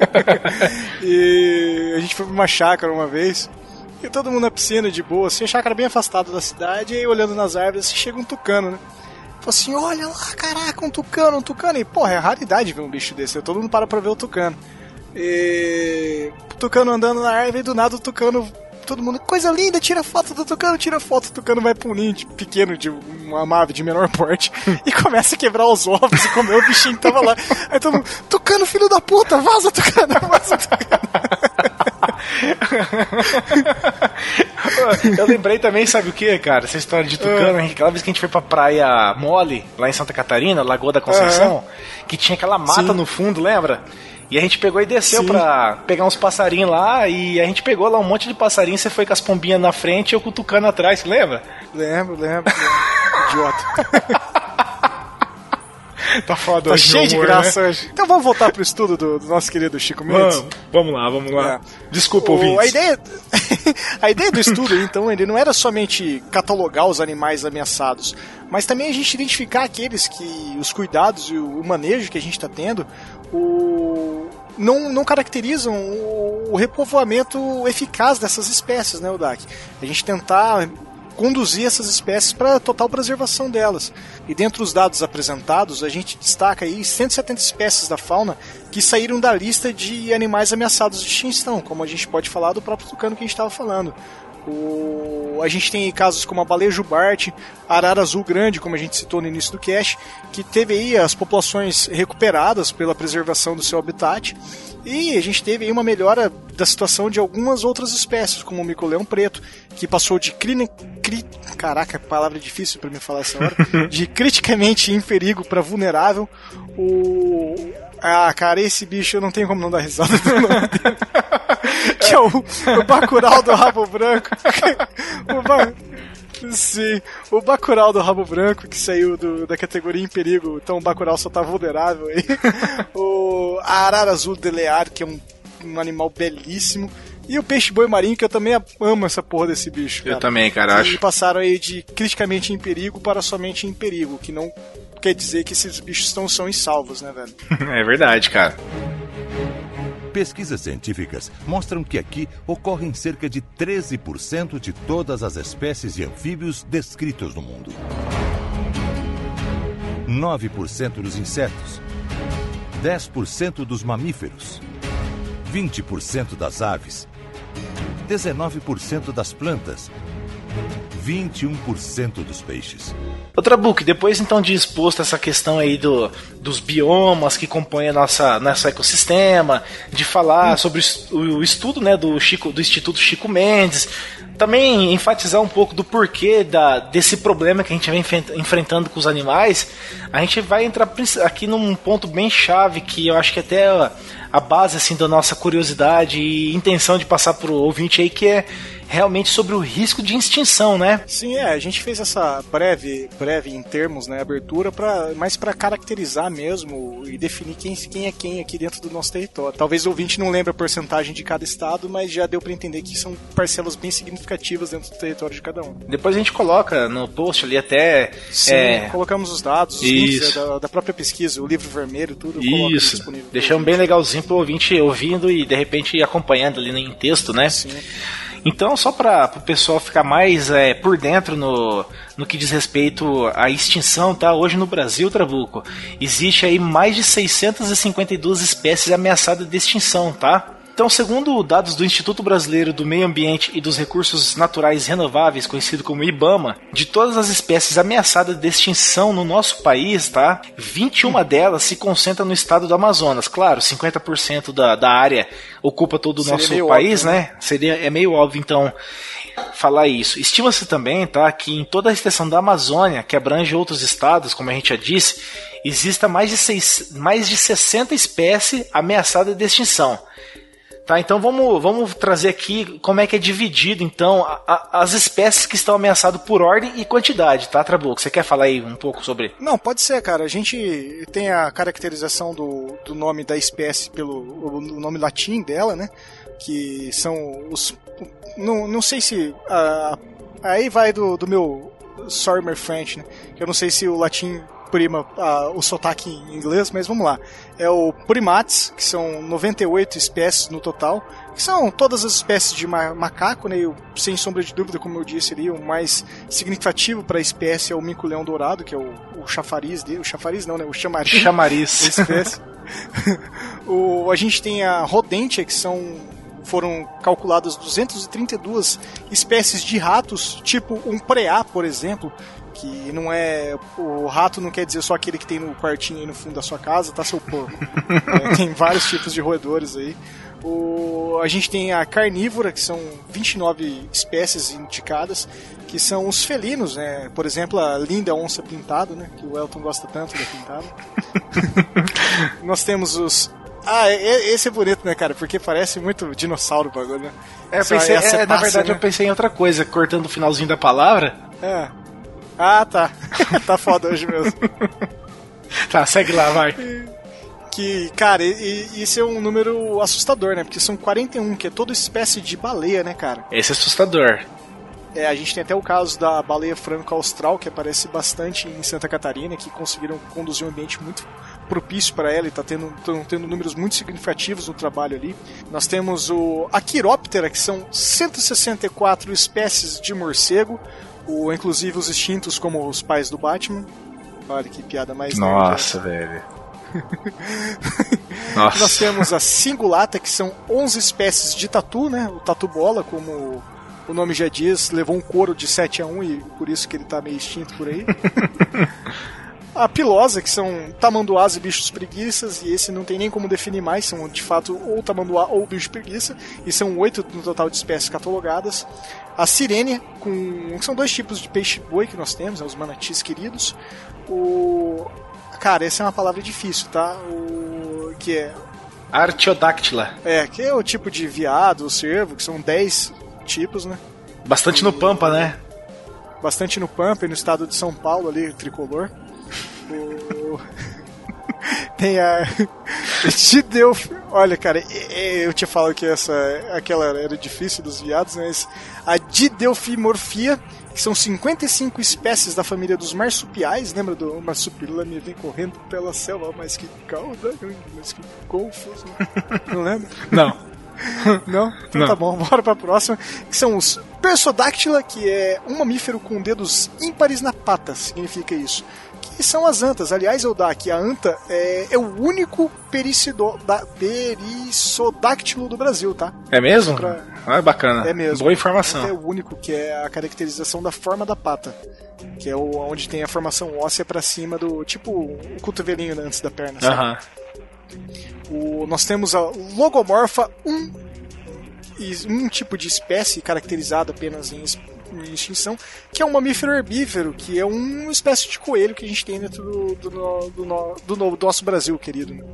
<laughs> e a gente foi pra uma chácara uma vez. E todo mundo na piscina de boa, assim, chácara bem afastado da cidade, e aí olhando nas árvores, assim, chega um tucano, né? Falei assim, olha lá, caraca, um tucano, um tucano. E, porra, é raridade ver um bicho desse, todo mundo para pra ver o tucano. E... O tucano andando na árvore, e do nada o tucano todo mundo, coisa linda, tira foto do Tucano, tira foto, o Tucano vai pra um ninho pequeno, de uma ave de menor porte, <laughs> e começa a quebrar os ovos e comer o bichinho que tava lá. Aí todo mundo, Tucano, filho da puta, vaza, Tucano, vaza, Tucano. <laughs> <laughs> eu lembrei também, sabe o que, cara? Essa história de Tucano, uh. aquela vez que a gente foi pra praia Mole, lá em Santa Catarina, Lagoa da Conceição, que tinha aquela mata Sim. no fundo, lembra? E a gente pegou e desceu Sim. pra pegar uns passarinhos lá, e a gente pegou lá um monte de passarinho, você foi com as pombinhas na frente e eu com o tucano atrás, lembra? Lembro, lembro. lembro. <laughs> Idiota. <laughs> tá foda tá cheio de graça né? hoje. Então vamos voltar pro estudo do, do nosso querido Chico Mendes? Vamos, vamos lá, vamos lá. É. Desculpa, ouvir. A ideia, <laughs> a ideia do estudo, então, ele não era somente catalogar os animais ameaçados, mas também a gente identificar aqueles que os cuidados e o manejo que a gente está tendo, o não, não caracterizam o, o repovoamento eficaz dessas espécies, né, Odak? A gente tentar conduzir essas espécies para total preservação delas. E dentre os dados apresentados, a gente destaca aí 170 espécies da fauna que saíram da lista de animais ameaçados de extinção, como a gente pode falar do próprio tucano que a gente estava falando. O, a gente tem casos como a baleia jubarte, arara azul grande, como a gente citou no início do cast, que teve aí as populações recuperadas pela preservação do seu habitat. E a gente teve aí uma melhora da situação de algumas outras espécies, como o mico-leão preto, que passou de crine, cri, caraca, palavra difícil para me falar essa hora, <laughs> de criticamente em perigo para vulnerável. O ah, cara, esse bicho eu não tenho como não dar risada no nome dele. <laughs> <laughs> que é o, o Bacurau do Rabo Branco. <laughs> o ba... Sim, o Bacurau do Rabo Branco, que saiu do, da categoria em perigo, então o Bacurau só tá vulnerável aí. <laughs> o a Arara Azul de Lear, que é um, um animal belíssimo. E o peixe-boi marinho, que eu também amo essa porra desse bicho. Cara. Eu também, cara. E passaram aí de criticamente em perigo para somente em perigo, que não quer dizer que esses bichos não são insalvos, né, velho? é verdade, cara. Pesquisas científicas mostram que aqui ocorrem cerca de 13% de todas as espécies de anfíbios descritos no mundo. 9% dos insetos, 10% dos mamíferos, 20% das aves, 19% das plantas 21% dos peixes. Outra book, depois então de exposto essa questão aí do, dos biomas que compõem a nossa, nosso ecossistema, de falar hum. sobre o, o estudo né, do, Chico, do Instituto Chico Mendes, também enfatizar um pouco do porquê da, desse problema que a gente vem enfrentando com os animais, a gente vai entrar aqui num ponto bem chave que eu acho que até a base assim da nossa curiosidade e intenção de passar para o ouvinte aí que é realmente sobre o risco de extinção, né? Sim, é. A gente fez essa breve, breve em termos, né, abertura, para mais para caracterizar mesmo e definir quem, quem é quem aqui dentro do nosso território. Talvez o ouvinte não lembre a porcentagem de cada estado, mas já deu para entender que são parcelas bem significativas dentro do território de cada um. Depois a gente coloca no post ali até. Sim, é... colocamos os dados, os links da, da, própria pesquisa, o livro vermelho, tudo. Isso. Disponível Deixamos bem legalzinho pro ouvinte ouvindo e de repente acompanhando ali em texto, né? Sim. Então, só para o pessoal ficar mais é, por dentro no, no que diz respeito à extinção, tá? Hoje no Brasil, Trabuco, existe aí mais de 652 espécies ameaçadas de extinção, tá? Então, segundo dados do Instituto Brasileiro do Meio Ambiente e dos Recursos Naturais Renováveis, conhecido como IBAMA, de todas as espécies ameaçadas de extinção no nosso país, tá? 21 delas se concentram no estado do Amazonas. Claro, 50% da, da área ocupa todo o nosso país, óbvio, né? né? Seria, é meio óbvio, então, falar isso. Estima-se também, tá, que em toda a extensão da Amazônia, que abrange outros estados, como a gente já disse, exista mais de, seis, mais de 60 espécies ameaçadas de extinção. Tá, então vamos, vamos trazer aqui como é que é dividido então a, a, as espécies que estão ameaçadas por ordem e quantidade, tá, Trabuco? Você quer falar aí um pouco sobre? Não, pode ser, cara. A gente tem a caracterização do, do nome da espécie pelo o nome latim dela, né? Que são os. Não, não sei se. Uh, aí vai do, do meu Sormer French, né? Eu não sei se o latim prima o sotaque em inglês, mas vamos lá. É o primates, que são 98 espécies no total, que são todas as espécies de ma macaco, né? Eu, sem sombra de dúvida, como eu disse ali, o mais significativo para a espécie é o mico-leão dourado, que é o, o chafariz dele. O chafariz não, né? O chamariz. Chamariz. <laughs> espécie. o, a gente tem a rodentia, que são foram calculadas 232 espécies de ratos, tipo um preá, por exemplo, que não é. O rato não quer dizer só aquele que tem no quartinho aí no fundo da sua casa, tá seu porco. <laughs> é, tem vários tipos de roedores aí. O, a gente tem a carnívora, que são 29 espécies indicadas, que são os felinos, né? Por exemplo, a linda onça pintada, né? Que o Elton gosta tanto da pintada. <laughs> Nós temos os ah, esse é bonito, né, cara? Porque parece muito dinossauro o bagulho, né? É, pensei, é, na verdade, né? eu pensei em outra coisa, cortando o finalzinho da palavra. É. Ah, tá. <laughs> tá foda hoje mesmo. tá, segue lá, vai. Que, cara, e, e, isso é um número assustador, né? Porque são 41, que é toda espécie de baleia, né, cara? Esse é assustador. É, a gente tem até o caso da baleia franco-austral, que aparece bastante em Santa Catarina, que conseguiram conduzir um ambiente muito propício para ela e está tendo, tendo números muito significativos no trabalho ali. Nós temos o Aquiróptera, que são 164 espécies de morcego, o, inclusive os extintos como os pais do Batman. Olha que piada mais Nossa, velho. <laughs> Nossa. Nós temos a cingulata, que são 11 espécies de tatu, né? O tatu bola, como o nome já diz, levou um couro de 7 a 1 e por isso que ele tá meio extinto por aí. <laughs> a pilosa, que são tamanduás e bichos preguiças, e esse não tem nem como definir mais, são de fato ou tamanduá ou bicho preguiça, e são oito no total de espécies catalogadas. A sirene, com, são dois tipos de peixe-boi que nós temos, né, os manatis queridos. O. Cara, essa é uma palavra difícil, tá? O. Que é. Artiodactyla. É, que é o tipo de viado, o cervo, que são 10 tipos, né? Bastante no Pampa, né? Bastante no Pampa e no estado de São Paulo ali, tricolor. O... <laughs> Tem a. <laughs> Te deu. Olha, cara, eu tinha falado que essa, aquela era difícil dos viados, mas a didelfimorfia, que são 55 espécies da família dos marsupiais. Lembra do marsupilame vem correndo pela selva, mas que cauda, mas que golfos. Né? Não lembra? <laughs> Não. <laughs> Não? Então Não. tá bom, bora pra próxima. Que são os Persodáctila, que é um mamífero com dedos ímpares na pata, significa isso que são as antas. Aliás, eu que a anta é, é o único pericido, da, perissodáctilo do Brasil, tá? É mesmo? Pra... Ah, é bacana. É mesmo. Boa informação. É o único que é a caracterização da forma da pata. Que é o, onde tem a formação óssea para cima do. Tipo o cotovelinho antes da perna. Aham. O, nós temos a logomorfa um, um tipo de espécie caracterizada apenas em em extinção, que é um mamífero herbívoro, que é uma espécie de coelho que a gente tem dentro do, do, do, do, do, nosso Brasil, querido.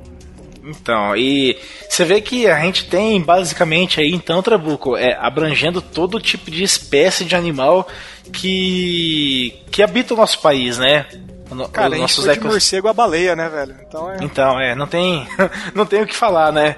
Então, e você vê que a gente tem basicamente aí, então, Trabuco, é, abrangendo todo tipo de espécie de animal que, que habita o nosso país, né? Cara, a gente foi de morcego a baleia, né, velho? Então, é... então, é, não tem, <laughs> não tem o que falar, né?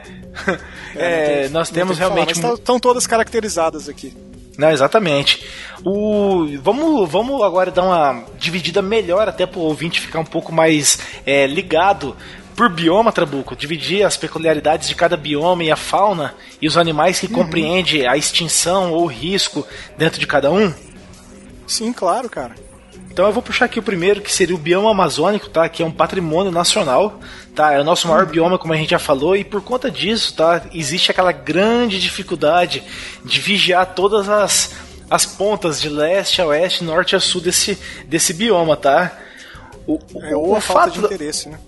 É, é tem, nós temos realmente. Falar, mas estão todas caracterizadas aqui. Não, exatamente. O, vamos, vamos agora dar uma dividida melhor, até para o ouvinte ficar um pouco mais é, ligado por bioma, Trabuco, dividir as peculiaridades de cada bioma e a fauna e os animais que uhum. compreende a extinção ou o risco dentro de cada um? Sim, claro, cara. Então eu vou puxar aqui o primeiro, que seria o bioma amazônico, tá? Que é um patrimônio nacional, tá? É o nosso maior bioma, como a gente já falou, e por conta disso, tá? Existe aquela grande dificuldade de vigiar todas as, as pontas de leste a oeste, norte a sul desse, desse bioma, tá? O, é, ou a falta de interesse, né?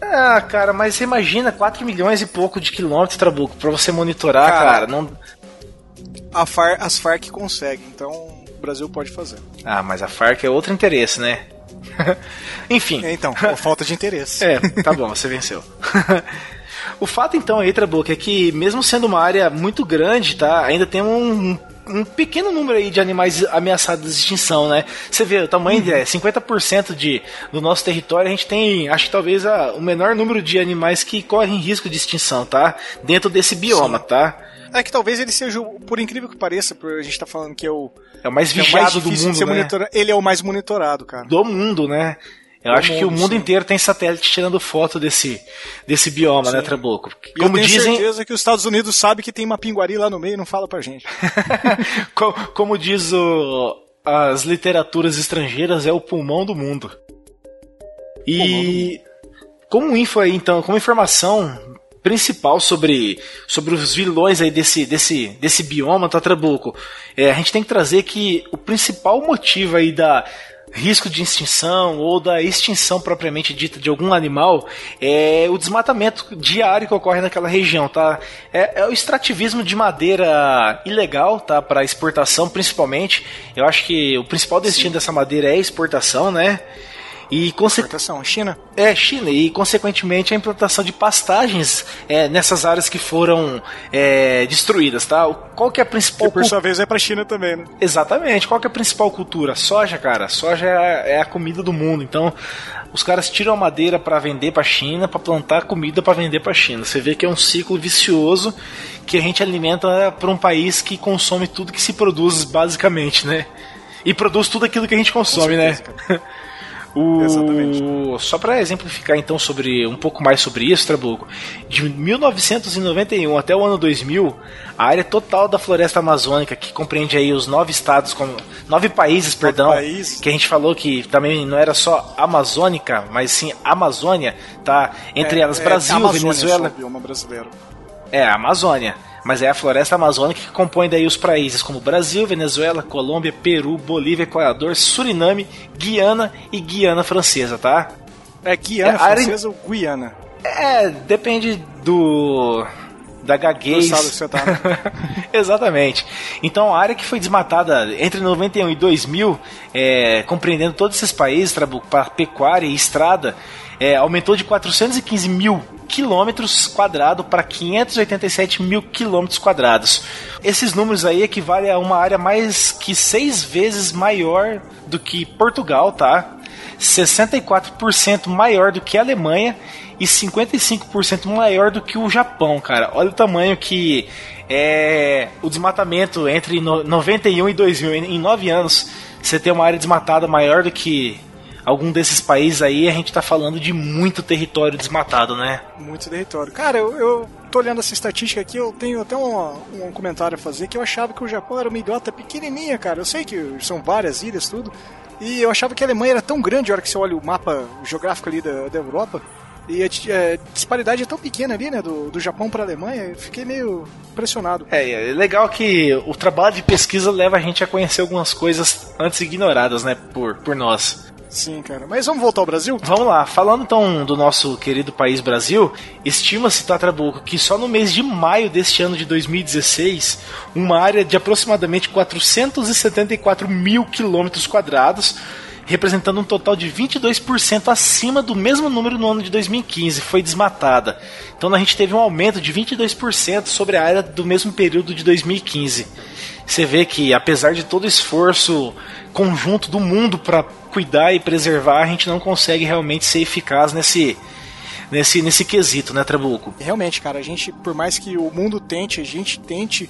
Ah, cara, mas você imagina 4 milhões e pouco de quilômetros, Trabuco, pra você monitorar, cara, cara não... FAR, as FARC conseguem, então o Brasil pode fazer. Ah, mas a Farc é outro interesse, né? <laughs> Enfim. É, então, falta de interesse. <laughs> é, tá bom, você venceu. <laughs> o fato então aí, Trabuco, é que mesmo sendo uma área muito grande, tá? Ainda tem um, um pequeno número aí de animais ameaçados de extinção, né? Você vê o tamanho uhum. é 50% de, do nosso território, a gente tem, acho que talvez a, o menor número de animais que correm risco de extinção, tá? Dentro desse bioma, Sim. tá? É que talvez ele seja, por incrível que pareça, por a gente tá falando que é o. É o mais vigiado é o mais do mundo. Né? Ele é o mais monitorado, cara. Do mundo, né? Eu do acho mundo, que o mundo sim. inteiro tem satélite tirando foto desse, desse bioma, né, sim. né, Trabuco? Como eu tenho dizem... certeza que os Estados Unidos sabe que tem uma pinguari lá no meio e não fala pra gente. <laughs> como, como diz o, as literaturas estrangeiras, é o pulmão do mundo. E como info aí, então, como informação principal sobre, sobre os vilões aí desse, desse, desse bioma Tatrabuco. É, a gente tem que trazer que o principal motivo aí da risco de extinção ou da extinção propriamente dita de algum animal é o desmatamento diário que ocorre naquela região, tá? É, é o extrativismo de madeira ilegal, tá? Para exportação, principalmente. Eu acho que o principal destino Sim. dessa madeira é a exportação, né? E Exportação, China? É, China. E, consequentemente, a implantação de pastagens é, nessas áreas que foram é, destruídas, tá? Qual que é a principal... Que, por sua vez, é pra China também, né? Exatamente. Qual que é a principal cultura? Soja, cara. Soja é, é a comida do mundo. Então, os caras tiram a madeira para vender para China, para plantar comida para vender para China. Você vê que é um ciclo vicioso que a gente alimenta para um país que consome tudo que se produz basicamente, né? E produz tudo aquilo que a gente consome, né? <laughs> O... Exatamente. Só para exemplificar então sobre um pouco mais sobre isso, Trabuco, de 1991 até o ano 2000, a área total da floresta amazônica, que compreende aí os nove estados, como, nove países, perdão, países. que a gente falou que também não era só amazônica, mas sim Amazônia, tá? Entre é, elas Brasil, é Venezuela. É, a Amazônia. Mas é a floresta amazônica que compõe daí os países como Brasil, Venezuela, Colômbia, Peru, Bolívia, Equador, Suriname, Guiana e Guiana Francesa, tá? É Guiana É, Francesa ou Guiana? É, depende do da gaguez. Estado que você tá. <laughs> Exatamente. Então a área que foi desmatada entre 91 e 2000, é, compreendendo todos esses países para pecuária e estrada, é, aumentou de 415 mil quilômetros quadrados para 587 mil quilômetros quadrados. Esses números aí equivalem a uma área mais que seis vezes maior do que Portugal, tá? 64% maior do que a Alemanha e 55% maior do que o Japão, cara. Olha o tamanho que é o desmatamento entre no- 91 e 2000. Em 9 anos, você tem uma área desmatada maior do que algum desses países aí. A gente tá falando de muito território desmatado, né? Muito território. Cara, eu, eu tô olhando essa estatística aqui, eu tenho até um, um comentário a fazer que eu achava que o Japão era uma ilhota pequenininha, cara. Eu sei que são várias ilhas, tudo. E eu achava que a Alemanha era tão grande a hora que você olha o mapa geográfico ali da, da Europa. E a, a disparidade é tão pequena ali, né, do, do Japão pra Alemanha, eu fiquei meio impressionado. É, é legal que o trabalho de pesquisa leva a gente a conhecer algumas coisas antes ignoradas, né, por, por nós. Sim, cara. Mas vamos voltar ao Brasil? Vamos lá, falando então do nosso querido país Brasil, estima-se, tá, Trabuco, que só no mês de maio deste ano de 2016, uma área de aproximadamente 474 mil quilômetros quadrados, representando um total de 22% acima do mesmo número no ano de 2015, foi desmatada. Então a gente teve um aumento de 22% sobre a área do mesmo período de 2015. Você vê que apesar de todo o esforço conjunto do mundo para cuidar e preservar, a gente não consegue realmente ser eficaz nesse nesse nesse quesito, né, Trabuco? Realmente, cara, a gente, por mais que o mundo tente, a gente tente.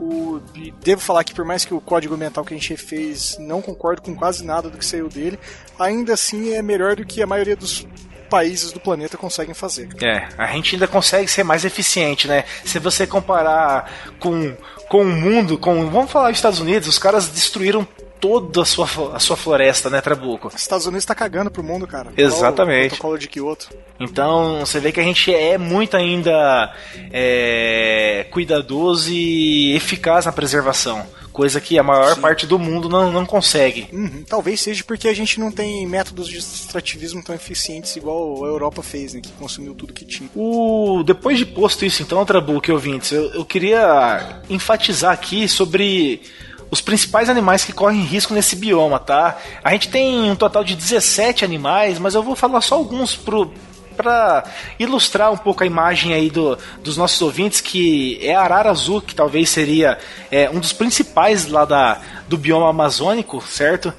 O, devo falar que por mais que o código mental que a gente fez não concordo com quase nada do que saiu dele, ainda assim é melhor do que a maioria dos países do planeta conseguem fazer. É, a gente ainda consegue ser mais eficiente, né? Se você comparar com, com o mundo, com. Vamos falar dos Estados Unidos, os caras destruíram toda a sua, a sua floresta, né, Trabuco? Os Estados Unidos tá cagando pro mundo, cara. Exatamente. O protocolo de Kyoto. Então você vê que a gente é muito ainda é, cuidadoso e eficaz na preservação, coisa que a maior parte do mundo não, não consegue. Uhum, Talvez seja porque a gente não tem métodos de extrativismo tão eficientes igual a Europa fez, né? Que consumiu tudo que tinha. O, depois de posto isso, então, Trabuco e ouvintes, eu, eu queria enfatizar aqui sobre os principais animais que correm risco nesse bioma, tá? A gente tem um total de 17 animais, mas eu vou falar só alguns pro para ilustrar um pouco a imagem aí do, dos nossos ouvintes, que é a arara azul, que talvez seria é, um dos principais lá da, do bioma amazônico, certo?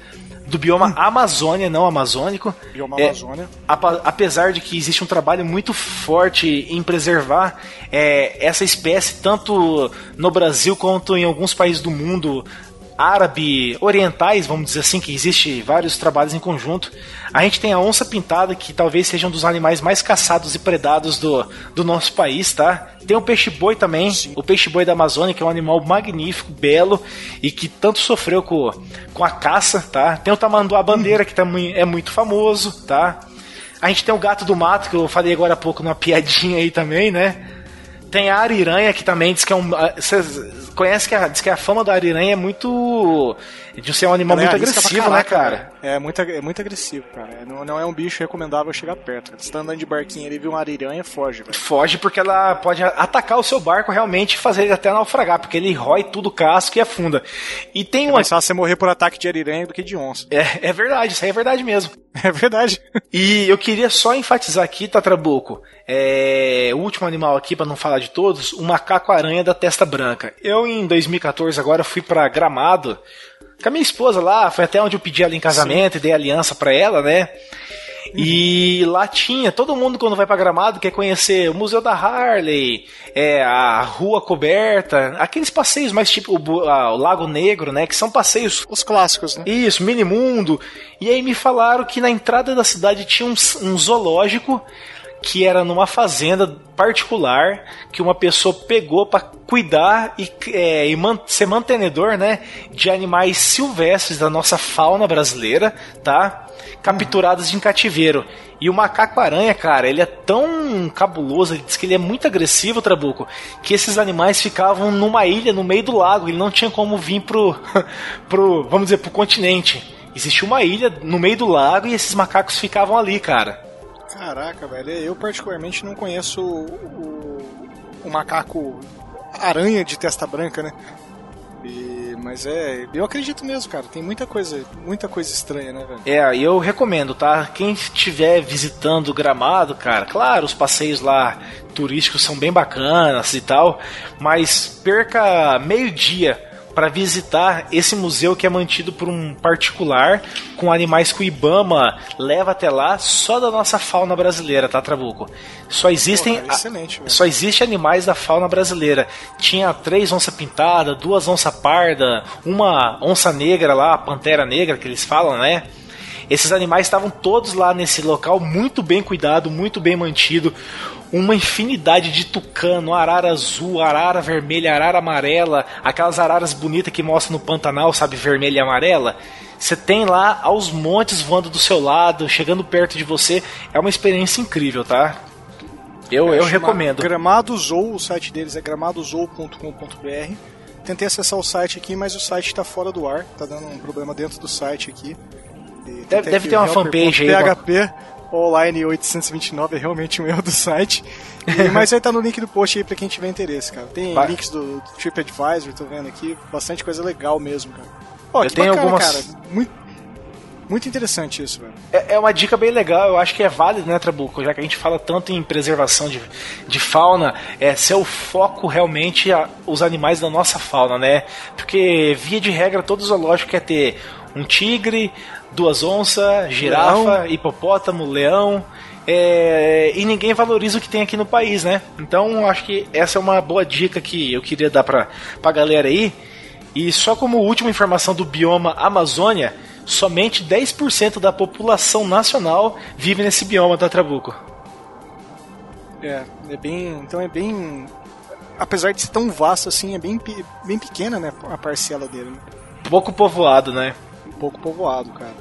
Do bioma Amazônia, não amazônico. Bioma É, Amazônia. apesar de que existe um trabalho muito forte em preservar é, essa espécie, tanto no Brasil quanto em alguns países do mundo árabe, orientais, vamos dizer assim, que existe vários trabalhos em conjunto. A gente tem a onça pintada, que talvez seja um dos animais mais caçados e predados do, do nosso país, tá? Tem o peixe-boi também, o peixe-boi da Amazônia, que é um animal magnífico, belo, e que tanto sofreu com, com a caça, tá? Tem o tamanduá bandeira, que também é muito famoso, tá? A gente tem o gato do mato, que eu falei agora há pouco numa piadinha aí também, né? Tem a ariranha, que também diz que é um. Vocês conhecem que a, diz que a fama da ariranha é muito. De ser um animal Ela é muito pra agressivo, né, cara? É muito, é muito agressivo, cara. É, Não, não é um bicho recomendável chegar perto. cara. Você tá andando de barquinho ali, viu uma ariranha, foge, velho. Foge porque ela pode atacar o seu barco realmente e fazer ele até naufragar, porque ele rói tudo o casco e afunda. E tem É uma. mais fácil você morrer por ataque de ariranha do que de onça. É, é verdade, isso aí é verdade mesmo. <laughs> É verdade. E eu queria só enfatizar aqui, Tatrabuco, é, o último animal aqui, para não falar de todos, o macaco-aranha da testa branca. Eu, em 2014, agora fui para Gramado, com a minha esposa lá, foi até onde eu pedi ela em casamento e dei aliança para ela, né? E lá tinha, todo mundo quando vai pra Gramado quer conhecer o Museu da Harley, é, a Rua Coberta, aqueles passeios mais tipo o, ah, o Lago Negro, né? Que são passeios Os clássicos, né? isso, Minimundo. E aí me falaram que na entrada da cidade tinha um, um zoológico que era numa fazenda particular que uma pessoa pegou para cuidar e, é, e man ser mantenedor, né, de animais silvestres da nossa fauna brasileira, tá? Capturados em cativeiro. E o macaco-aranha, cara, ele é tão cabuloso, ele diz que ele é muito agressivo, Trabuco, que esses animais ficavam numa ilha no meio do lago, ele não tinha como vir pro, <laughs> pro vamos dizer, pro continente. Existia uma ilha no meio do lago e esses macacos ficavam ali, cara. Caraca, velho. Eu particularmente não conheço o, o, macaco aranha de testa branca, né? E, mas é, eu acredito mesmo, cara. Tem muita coisa, muita coisa estranha, né, velho? É, eu recomendo, tá? Quem estiver visitando o Gramado, cara, claro, os passeios lá turísticos são bem bacanas e tal, mas perca meio dia para visitar esse museu que é mantido por um particular com animais que o Ibama leva até lá só da nossa fauna brasileira, tá, Trabuco? Só existem Porra, excelente, só existe animais da fauna brasileira. Tinha três onça pintada, duas onça parda, uma onça negra lá, a pantera negra que eles falam, né? Esses animais estavam todos lá nesse local, muito bem cuidado, muito bem mantido uma infinidade de tucano, arara azul, arara vermelha, arara amarela, aquelas araras bonitas que mostra no Pantanal, sabe, vermelha e amarela. Você tem lá aos montes voando do seu lado, chegando perto de você. É uma experiência incrível, tá? Eu, eu recomendo. Gramados ou o site deles é gramadosou.com.br. Tentei acessar o site aqui, mas o site está fora do ar. Tá dando um problema dentro do site aqui. Deve, deve ter uma fanpage aí. PHP online 829 é realmente um <laughs> erro do site. E, mas vai estar no link do post aí pra quem tiver interesse, cara. Tem vai. links do, do TripAdvisor, tô vendo aqui. Bastante coisa legal mesmo, cara. Ó, eu tenho bacana, algumas... cara. Muito, muito interessante isso, velho. É, é, uma dica bem legal, eu acho que é válido, né, Trabuco? Já que a gente fala tanto em preservação de, de fauna, é ser o foco realmente a, os animais da nossa fauna, né? Porque, via de regra, todo zoológico quer ter um tigre, duas onças, girafa, leão. hipopótamo, leão. É, e ninguém valoriza o que tem aqui no país, né? Então acho que essa é uma boa dica que eu queria dar pra, pra galera aí. E só como última informação do bioma Amazônia, somente 10% da população nacional vive nesse bioma, tá, Trabuco? É, é bem. Então é bem. Apesar de ser tão vasto assim, é bem, bem pequena, né? A parcela dele. Né? Pouco povoado, né? Pouco povoado, cara.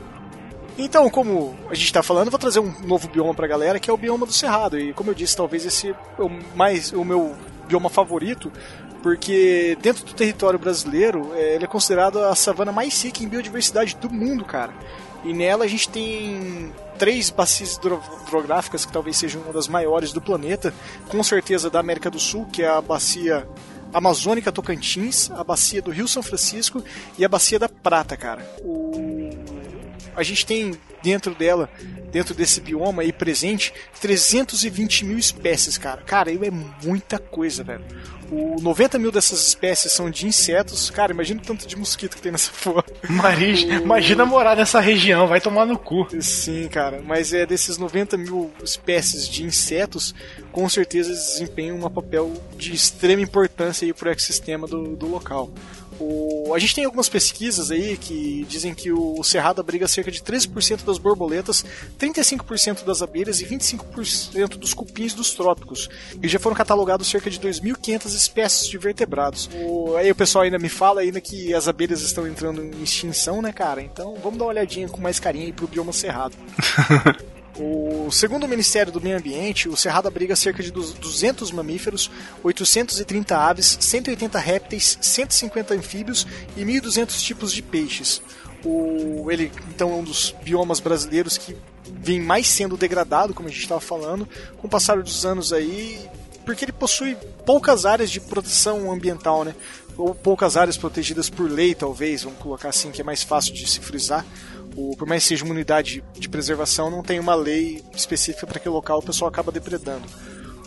Então, como a gente está falando, vou trazer um novo bioma para a galera, que é o bioma do Cerrado. E como eu disse, talvez esse é o, mais, o meu bioma favorito, porque dentro do território brasileiro, é, ele é considerado a savana mais rica em biodiversidade do mundo, cara. E nela a gente tem três bacias hidrográficas que talvez sejam uma das maiores do planeta, com certeza da América do Sul, que é a bacia Amazônica Tocantins, a bacia do Rio São Francisco e a bacia da Prata, cara. O... A gente tem dentro dela, dentro desse bioma aí presente, 320 mil espécies, cara. Cara, é muita coisa, velho. O 90 mil dessas espécies são de insetos. Cara, imagina o tanto de mosquito que tem nessa porra. Maris, <laughs> o... Imagina morar nessa região, vai tomar no cu. Sim, cara. Mas é desses 90 mil espécies de insetos, com certeza desempenham um papel de extrema importância para o ecossistema do, do local. O, a gente tem algumas pesquisas aí que dizem que o cerrado abriga cerca de 13% das borboletas, 35% das abelhas e 25% dos cupins dos trópicos. E já foram catalogados cerca de 2.500 espécies de vertebrados. O, aí o pessoal ainda me fala ainda que as abelhas estão entrando em extinção, né, cara? Então vamos dar uma olhadinha com mais carinho aí pro bioma cerrado. <laughs> O segundo o Ministério do Meio Ambiente, o Cerrado abriga cerca de 200 mamíferos, 830 aves, 180 répteis, 150 anfíbios e 1.200 tipos de peixes. O, ele então é um dos biomas brasileiros que vem mais sendo degradado, como a gente estava falando, com o passar dos anos aí, porque ele possui poucas áreas de proteção ambiental, né? Ou poucas áreas protegidas por lei, talvez, vamos colocar assim, que é mais fácil de se frisar o, por mais que seja uma unidade de preservação, não tem uma lei específica para aquele local, o pessoal acaba depredando.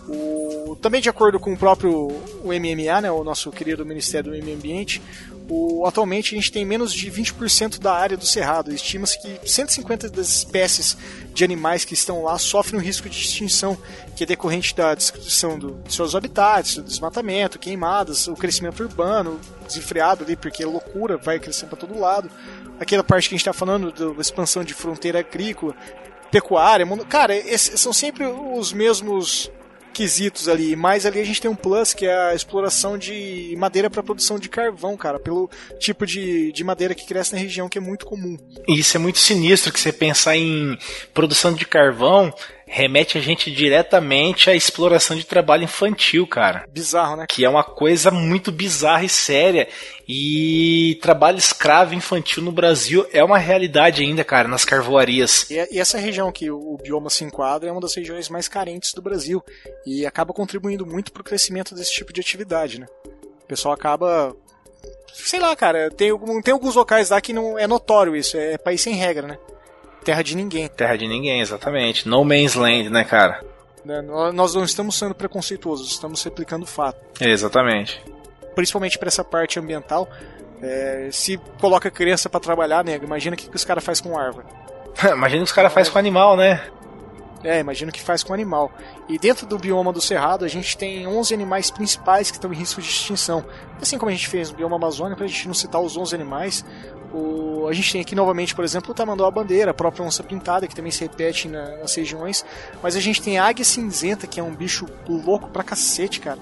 O, também de acordo com o próprio o MMA, né, o nosso querido Ministério do Meio Ambiente, o, atualmente a gente tem menos de 20% da área do cerrado. Estima-se que 150 das espécies de animais que estão lá sofrem um risco de extinção, que é decorrente da destruição do, de seus habitats, do desmatamento, queimadas, o crescimento urbano desenfreado ali, porque é loucura, vai crescendo para todo lado aquela parte que a gente está falando da expansão de fronteira agrícola, pecuária. Mundo... Cara, esses são sempre os mesmos quesitos ali, mas ali a gente tem um plus que é a exploração de madeira para produção de carvão, cara, pelo tipo de, de madeira que cresce na região que é muito comum. Isso é muito sinistro que você pensar em produção de carvão remete a gente diretamente à exploração de trabalho infantil, cara. Bizarro, né? Que é uma coisa muito bizarra e séria. E trabalho escravo infantil no Brasil é uma realidade ainda, cara, nas carvoarias. E, e essa região que o bioma se enquadra é uma das regiões mais carentes do Brasil e acaba contribuindo muito para o crescimento desse tipo de atividade, né? O pessoal acaba sei lá, cara, tem, tem alguns locais lá que não é notório isso, é país sem regra, né? Terra de ninguém. Terra de ninguém, exatamente. No Man's Land, né, cara? Né, nós não estamos sendo preconceituosos, estamos replicando o fato. Exatamente. Principalmente para essa parte ambiental. É, se coloca criança para trabalhar, nego, imagina o que, que os caras fazem com árvore. <laughs> imagina o que os caras fazem com animal, né? É, imagina o que faz com animal. E dentro do bioma do Cerrado, a gente tem 11 animais principais que estão em risco de extinção. Assim como a gente fez no bioma Amazônia, para a gente não citar os 11 animais, o, a gente tem aqui novamente, por exemplo, o tamanduá bandeira, a própria onça pintada, que também se repete na, nas regiões. Mas a gente tem a águia cinzenta, que é um bicho louco pra cacete, cara.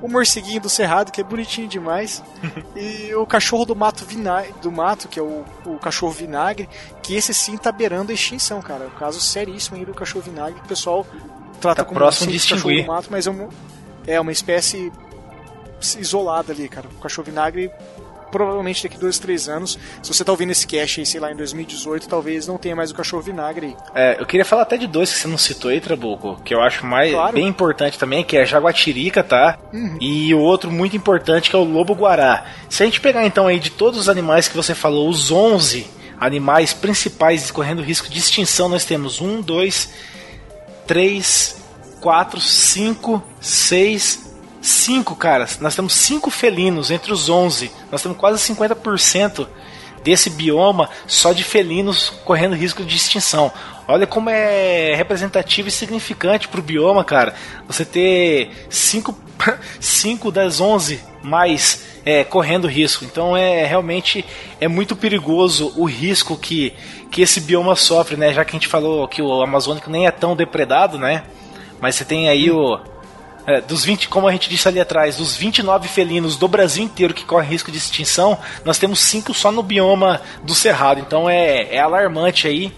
O morceguinho do cerrado, que é bonitinho demais. <laughs> e o cachorro do mato, vinagre, do mato que é o, o cachorro vinagre, que esse sim tá beirando a extinção, cara. É um caso seríssimo aí do cachorro vinagre, que o pessoal trata tá como próximo de cachorro do mato, mas é uma, é uma espécie isolada ali, cara. O cachorro vinagre provavelmente daqui dois, três anos, se você tá ouvindo esse cast aí, sei lá, em 2018, talvez não tenha mais o cachorro vinagre aí. É, eu queria falar até de dois que você não citou aí, Trabuco, que eu acho mais claro. bem importante também, que é a jaguatirica, tá? Uhum. E o outro muito importante que é o lobo-guará. Se a gente pegar então aí de todos os animais que você falou, os 11 animais principais correndo risco de extinção, nós temos um, dois, três, quatro, cinco, seis, Cinco, cara. Nós temos cinco felinos entre os 11. Nós temos quase 50% desse bioma só de felinos correndo risco de extinção. Olha como é representativo e significante para o bioma, cara. Você ter cinco, <laughs> cinco das 11 mais é, correndo risco. Então é realmente é muito perigoso o risco que, que esse bioma sofre, né? Já que a gente falou que o Amazônico nem é tão depredado, né? Mas você tem aí o, é, dos 20, como a gente disse ali atrás, dos 29 felinos do Brasil inteiro que correm risco de extinção, nós temos 5 só no bioma do Cerrado. Então é, é alarmante aí.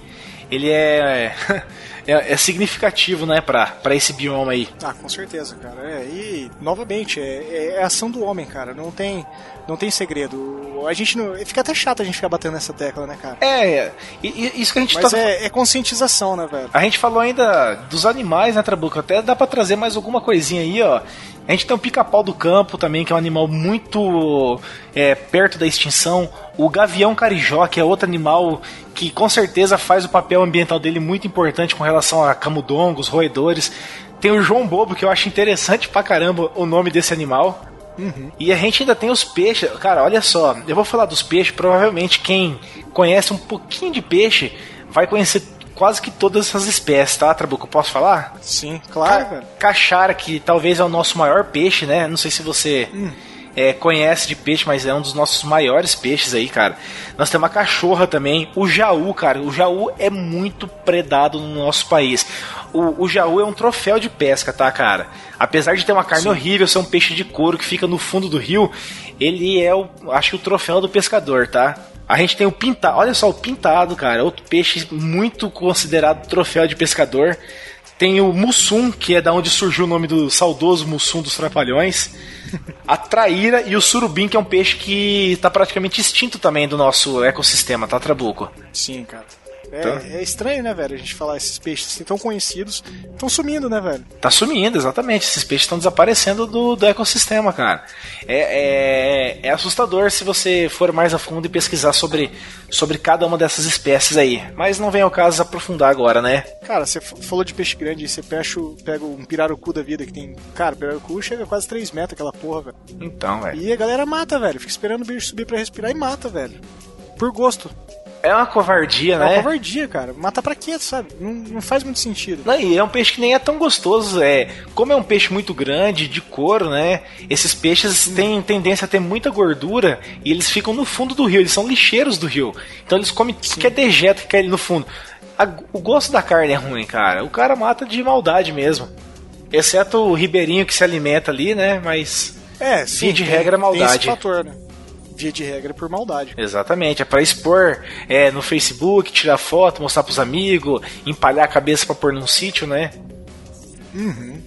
Ele é, <laughs> é, é, significativo, né, pra, esse bioma aí. Ah, com certeza, cara. É, e, novamente, é, é ação do homem, cara. Não tem, não tem segredo. A gente não. Fica até chato a gente ficar batendo nessa tecla, né, cara? É, e, e isso que a gente Mas tá... é, é, conscientização, né, velho? A gente falou ainda dos animais, né, Trabuco? Até dá pra trazer mais alguma coisinha aí, ó. A gente tem o pica-pau do campo também, que é um animal muito é, perto da extinção. O gavião carijó, que é outro animal que com certeza faz o papel ambiental dele muito importante com relação a camundongos, roedores. Tem o João Bobo, que eu acho interessante pra caramba o nome desse animal. Uhum. E a gente ainda tem os peixes. Cara, olha só, eu vou falar dos peixes. Provavelmente quem conhece um pouquinho de peixe vai conhecer quase que todas essas espécies, tá, Trabuco? Posso falar? Sim, claro. Ca Cachara, que talvez é o nosso maior peixe, né? Não sei se você. Hum. É, conhece de peixe, mas é um dos nossos maiores peixes aí, cara. Nós temos a cachorra também, o jaú, cara. O jaú é muito predado no nosso país. O, o jaú é um troféu de pesca, tá, cara? Apesar de ter uma carne Sim. horrível, ser um peixe de couro que fica no fundo do rio, ele é o, acho o troféu do pescador, tá? A gente tem o pintado, olha só o pintado, cara, outro peixe muito considerado troféu de pescador. Tem o mussum, que é da onde surgiu o nome do saudoso mussum dos trapalhões. A traíra e o surubim, que é um peixe que está praticamente extinto também do nosso ecossistema, tá, Trabuco? Sim, cara. É, tá. é, estranho, né, velho? A gente falar esses peixes assim, tão conhecidos estão sumindo, né, velho? Tá sumindo, exatamente. Esses peixes estão desaparecendo do, do ecossistema, cara. É, é, é, assustador se você for mais a fundo e pesquisar sobre, sobre cada uma dessas espécies aí. Mas não vem ao caso aprofundar agora, né? Cara, você falou de peixe grande, você pega um pirarucu da vida que tem. Cara, pirarucu chega a quase 3 metros aquela porra, velho. Então, velho. E a galera mata, velho. Fica esperando o bicho subir para respirar e mata, velho. Por gosto. É uma covardia, né? É uma covardia, cara. Matar pra quê, sabe? Não, não faz muito sentido. Não, e é um peixe que nem é tão gostoso. É, como é um peixe muito grande, de couro, né? Esses peixes têm tendência a ter muita gordura e eles ficam no fundo do rio. Eles são lixeiros do rio. Então eles comem tudo que é dejeto que cai ali no fundo. a, o gosto da carne é ruim, cara. O cara mata de maldade mesmo. Exceto o ribeirinho que se alimenta ali, né? Mas. É, sim. de regra, é maldade. Tem esse fator, né? Via de regra por maldade. Exatamente, é para expor é, no Facebook, tirar foto, mostrar pros amigos, empalhar a cabeça para pôr num sítio, né? Uhum.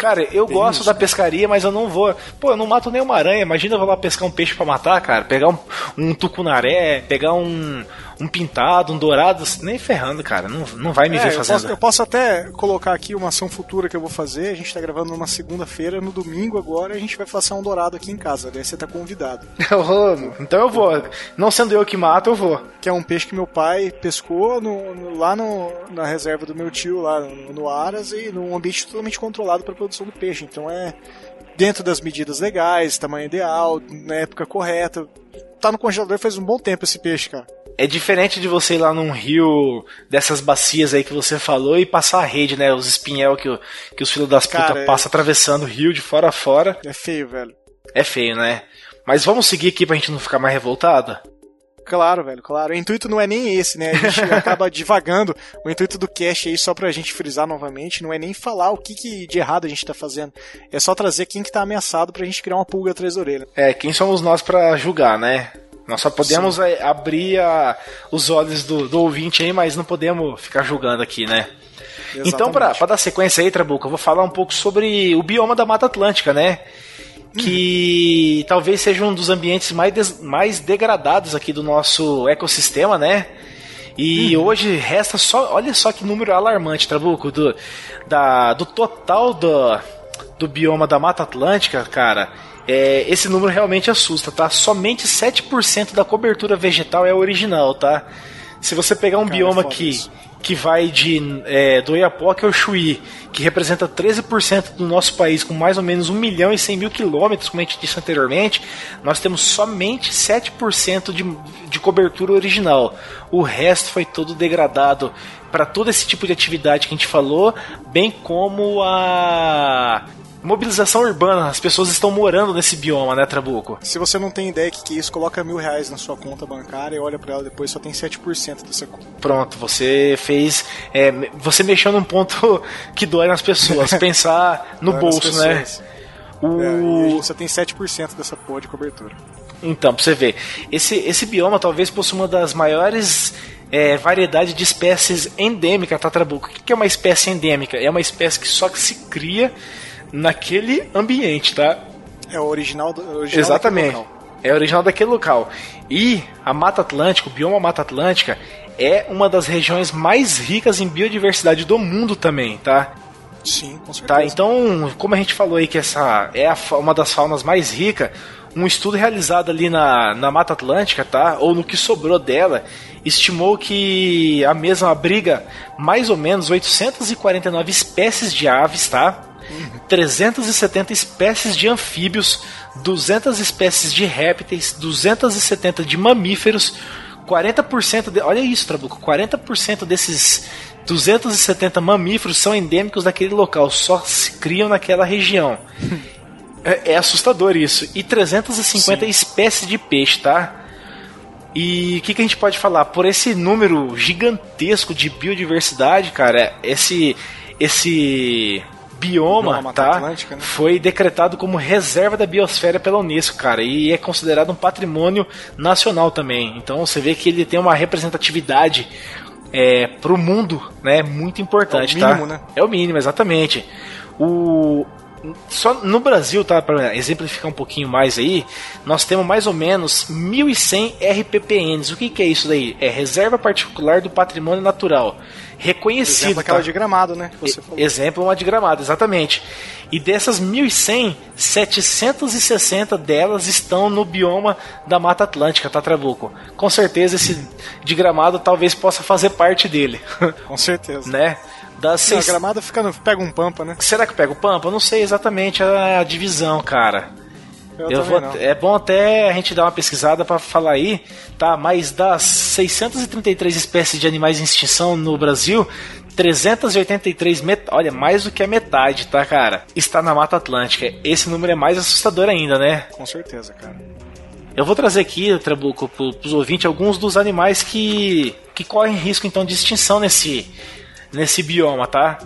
Cara, eu Bem gosto isso, da pescaria, mas eu não vou. Pô, eu não mato nenhuma aranha. Imagina eu vou lá pescar um peixe para matar, cara. Pegar um, um tucunaré, pegar um, um pintado, um dourado, nem ferrando, cara. Não, não vai me é, ver fazendo. Eu posso, eu posso, até colocar aqui uma ação futura que eu vou fazer. A gente tá gravando numa segunda-feira, no domingo agora, a gente vai fazer um dourado aqui em casa. Daí você tá convidado. <laughs> então eu vou. Não sendo eu que mato, eu vou. Que é um peixe que meu pai pescou no, no, lá no, na reserva do meu tio, lá no, no Aras, e num ambiente totalmente controlado para produção do peixe. Então é dentro das medidas legais, tamanho ideal, na época correta. Tá no congelador faz um bom tempo esse peixe, cara. É diferente de você ir lá num rio dessas bacias aí que você falou e passar a rede, né? Os espinhel que, que os filhos das putas é... passam atravessando o rio de fora a fora. É feio, velho. É feio, né? Mas vamos seguir aqui pra gente não ficar mais revoltado? Claro, velho, claro. O intuito não é nem esse, né? A gente <laughs> acaba divagando. O intuito do cast aí, só pra gente frisar novamente, não é nem falar o que, que de errado a gente tá fazendo. É só trazer quem que tá ameaçado pra gente criar uma pulga atrás da orelha. É, quem somos nós para julgar, né? Nós só podemos Sim. É, abrir a, os olhos do, do, ouvinte aí, mas não podemos ficar julgando aqui, né? Exatamente. Então, para dar sequência aí, Trabuco, eu vou falar um pouco sobre o bioma da Mata Atlântica, né? Que talvez seja um dos ambientes mais, des, mais degradados aqui do nosso ecossistema, né? E hum. hoje resta só. Olha só que número alarmante, Trabuco, do, da, do total do, do bioma da Mata Atlântica, cara é, esse número realmente assusta, tá? Somente 7% da cobertura vegetal é original, tá? Se você pegar um Cara, bioma que, que vai de é, do ao Chuí, que representa 13% do nosso país, com mais ou menos 1 milhão e 100 mil quilômetros, como a gente disse anteriormente, nós temos somente 7% de, de cobertura original. O resto foi todo degradado para todo esse tipo de atividade que a gente falou, bem como a mobilização urbana, as pessoas estão morando nesse bioma, né, Trabuco? Se você não tem ideia que, que é isso, coloca mil reais na sua conta bancária e olha para ela depois, só tem 7% dessa conta. Pronto, você fez. É, você mexeu num ponto <laughs> que dói nas pessoas, <laughs> pensar no dói bolso, né? O... É, só tem 7% dessa porra de cobertura. Então, pra você ver, esse, esse bioma talvez possua uma das maiores é, variedade de espécies endêmicas, tá, Trabuco? O que é uma espécie endêmica? É uma espécie que só que se cria naquele ambiente, tá? É o original, do, original Exatamente. É original daquele local. E a Mata Atlântica, o bioma Mata Atlântica, é uma das regiões mais ricas em biodiversidade do mundo também, tá? Sim, com tá, certeza. Tá, então, como a gente falou aí que essa é a, uma das faunas mais ricas, um estudo realizado ali na, na Mata Atlântica, tá? Ou no que sobrou dela, estimou que a mesma abriga mais ou menos 849 espécies de aves, tá? 370 espécies de anfíbios, 200 espécies de répteis, 270 de mamíferos, 40% de, olha isso, Trabuco, 40% desses 270 mamíferos são endêmicos daquele local, só se criam naquela região. é, é, assustador isso. E 350 Sim. espécies de peixe, tá? E o que, que, a gente pode falar? Por esse número gigantesco de biodiversidade, cara, esse esse bioma, tá? Atlântica, né? Foi decretado como reserva da biosfera pela Unesco, cara, e é considerado um patrimônio nacional também. Então você vê que ele tem uma representatividade é, pro mundo, né? Muito importante, é o mínimo, tá? Né? É o mínimo, exatamente. O, só no Brasil, tá, para exemplificar um pouquinho mais aí, nós temos mais ou menos 1.100 RPPNs. O que, que é isso daí? É Reserva Particular do Patrimônio Natural. Reconhecido. Exemplo aquela tá? de gramado, né? Exemplo uma de gramado, exatamente. E dessas 1.100, 760 delas estão no bioma da Mata Atlântica, tá, Trabuco? Com certeza esse de gramado talvez possa fazer parte dele. Com certeza. <laughs> né? Das seis... A gramada fica no... pega um pampa, né? Será que pega o pampa? Eu não sei exatamente a, divisão, cara. Eu, eu vou, é bom até a gente dar uma pesquisada para falar aí, tá? Mas das 633 espécies de animais em extinção no Brasil, 383, met... olha, mais do que a metade, tá, cara? Está na Mata Atlântica. Esse número é mais assustador ainda, né? Com certeza, cara. Eu vou trazer aqui, Trabuco, para os ouvintes, alguns dos animais que, que correm risco então de extinção nesse, nesse bioma, tá?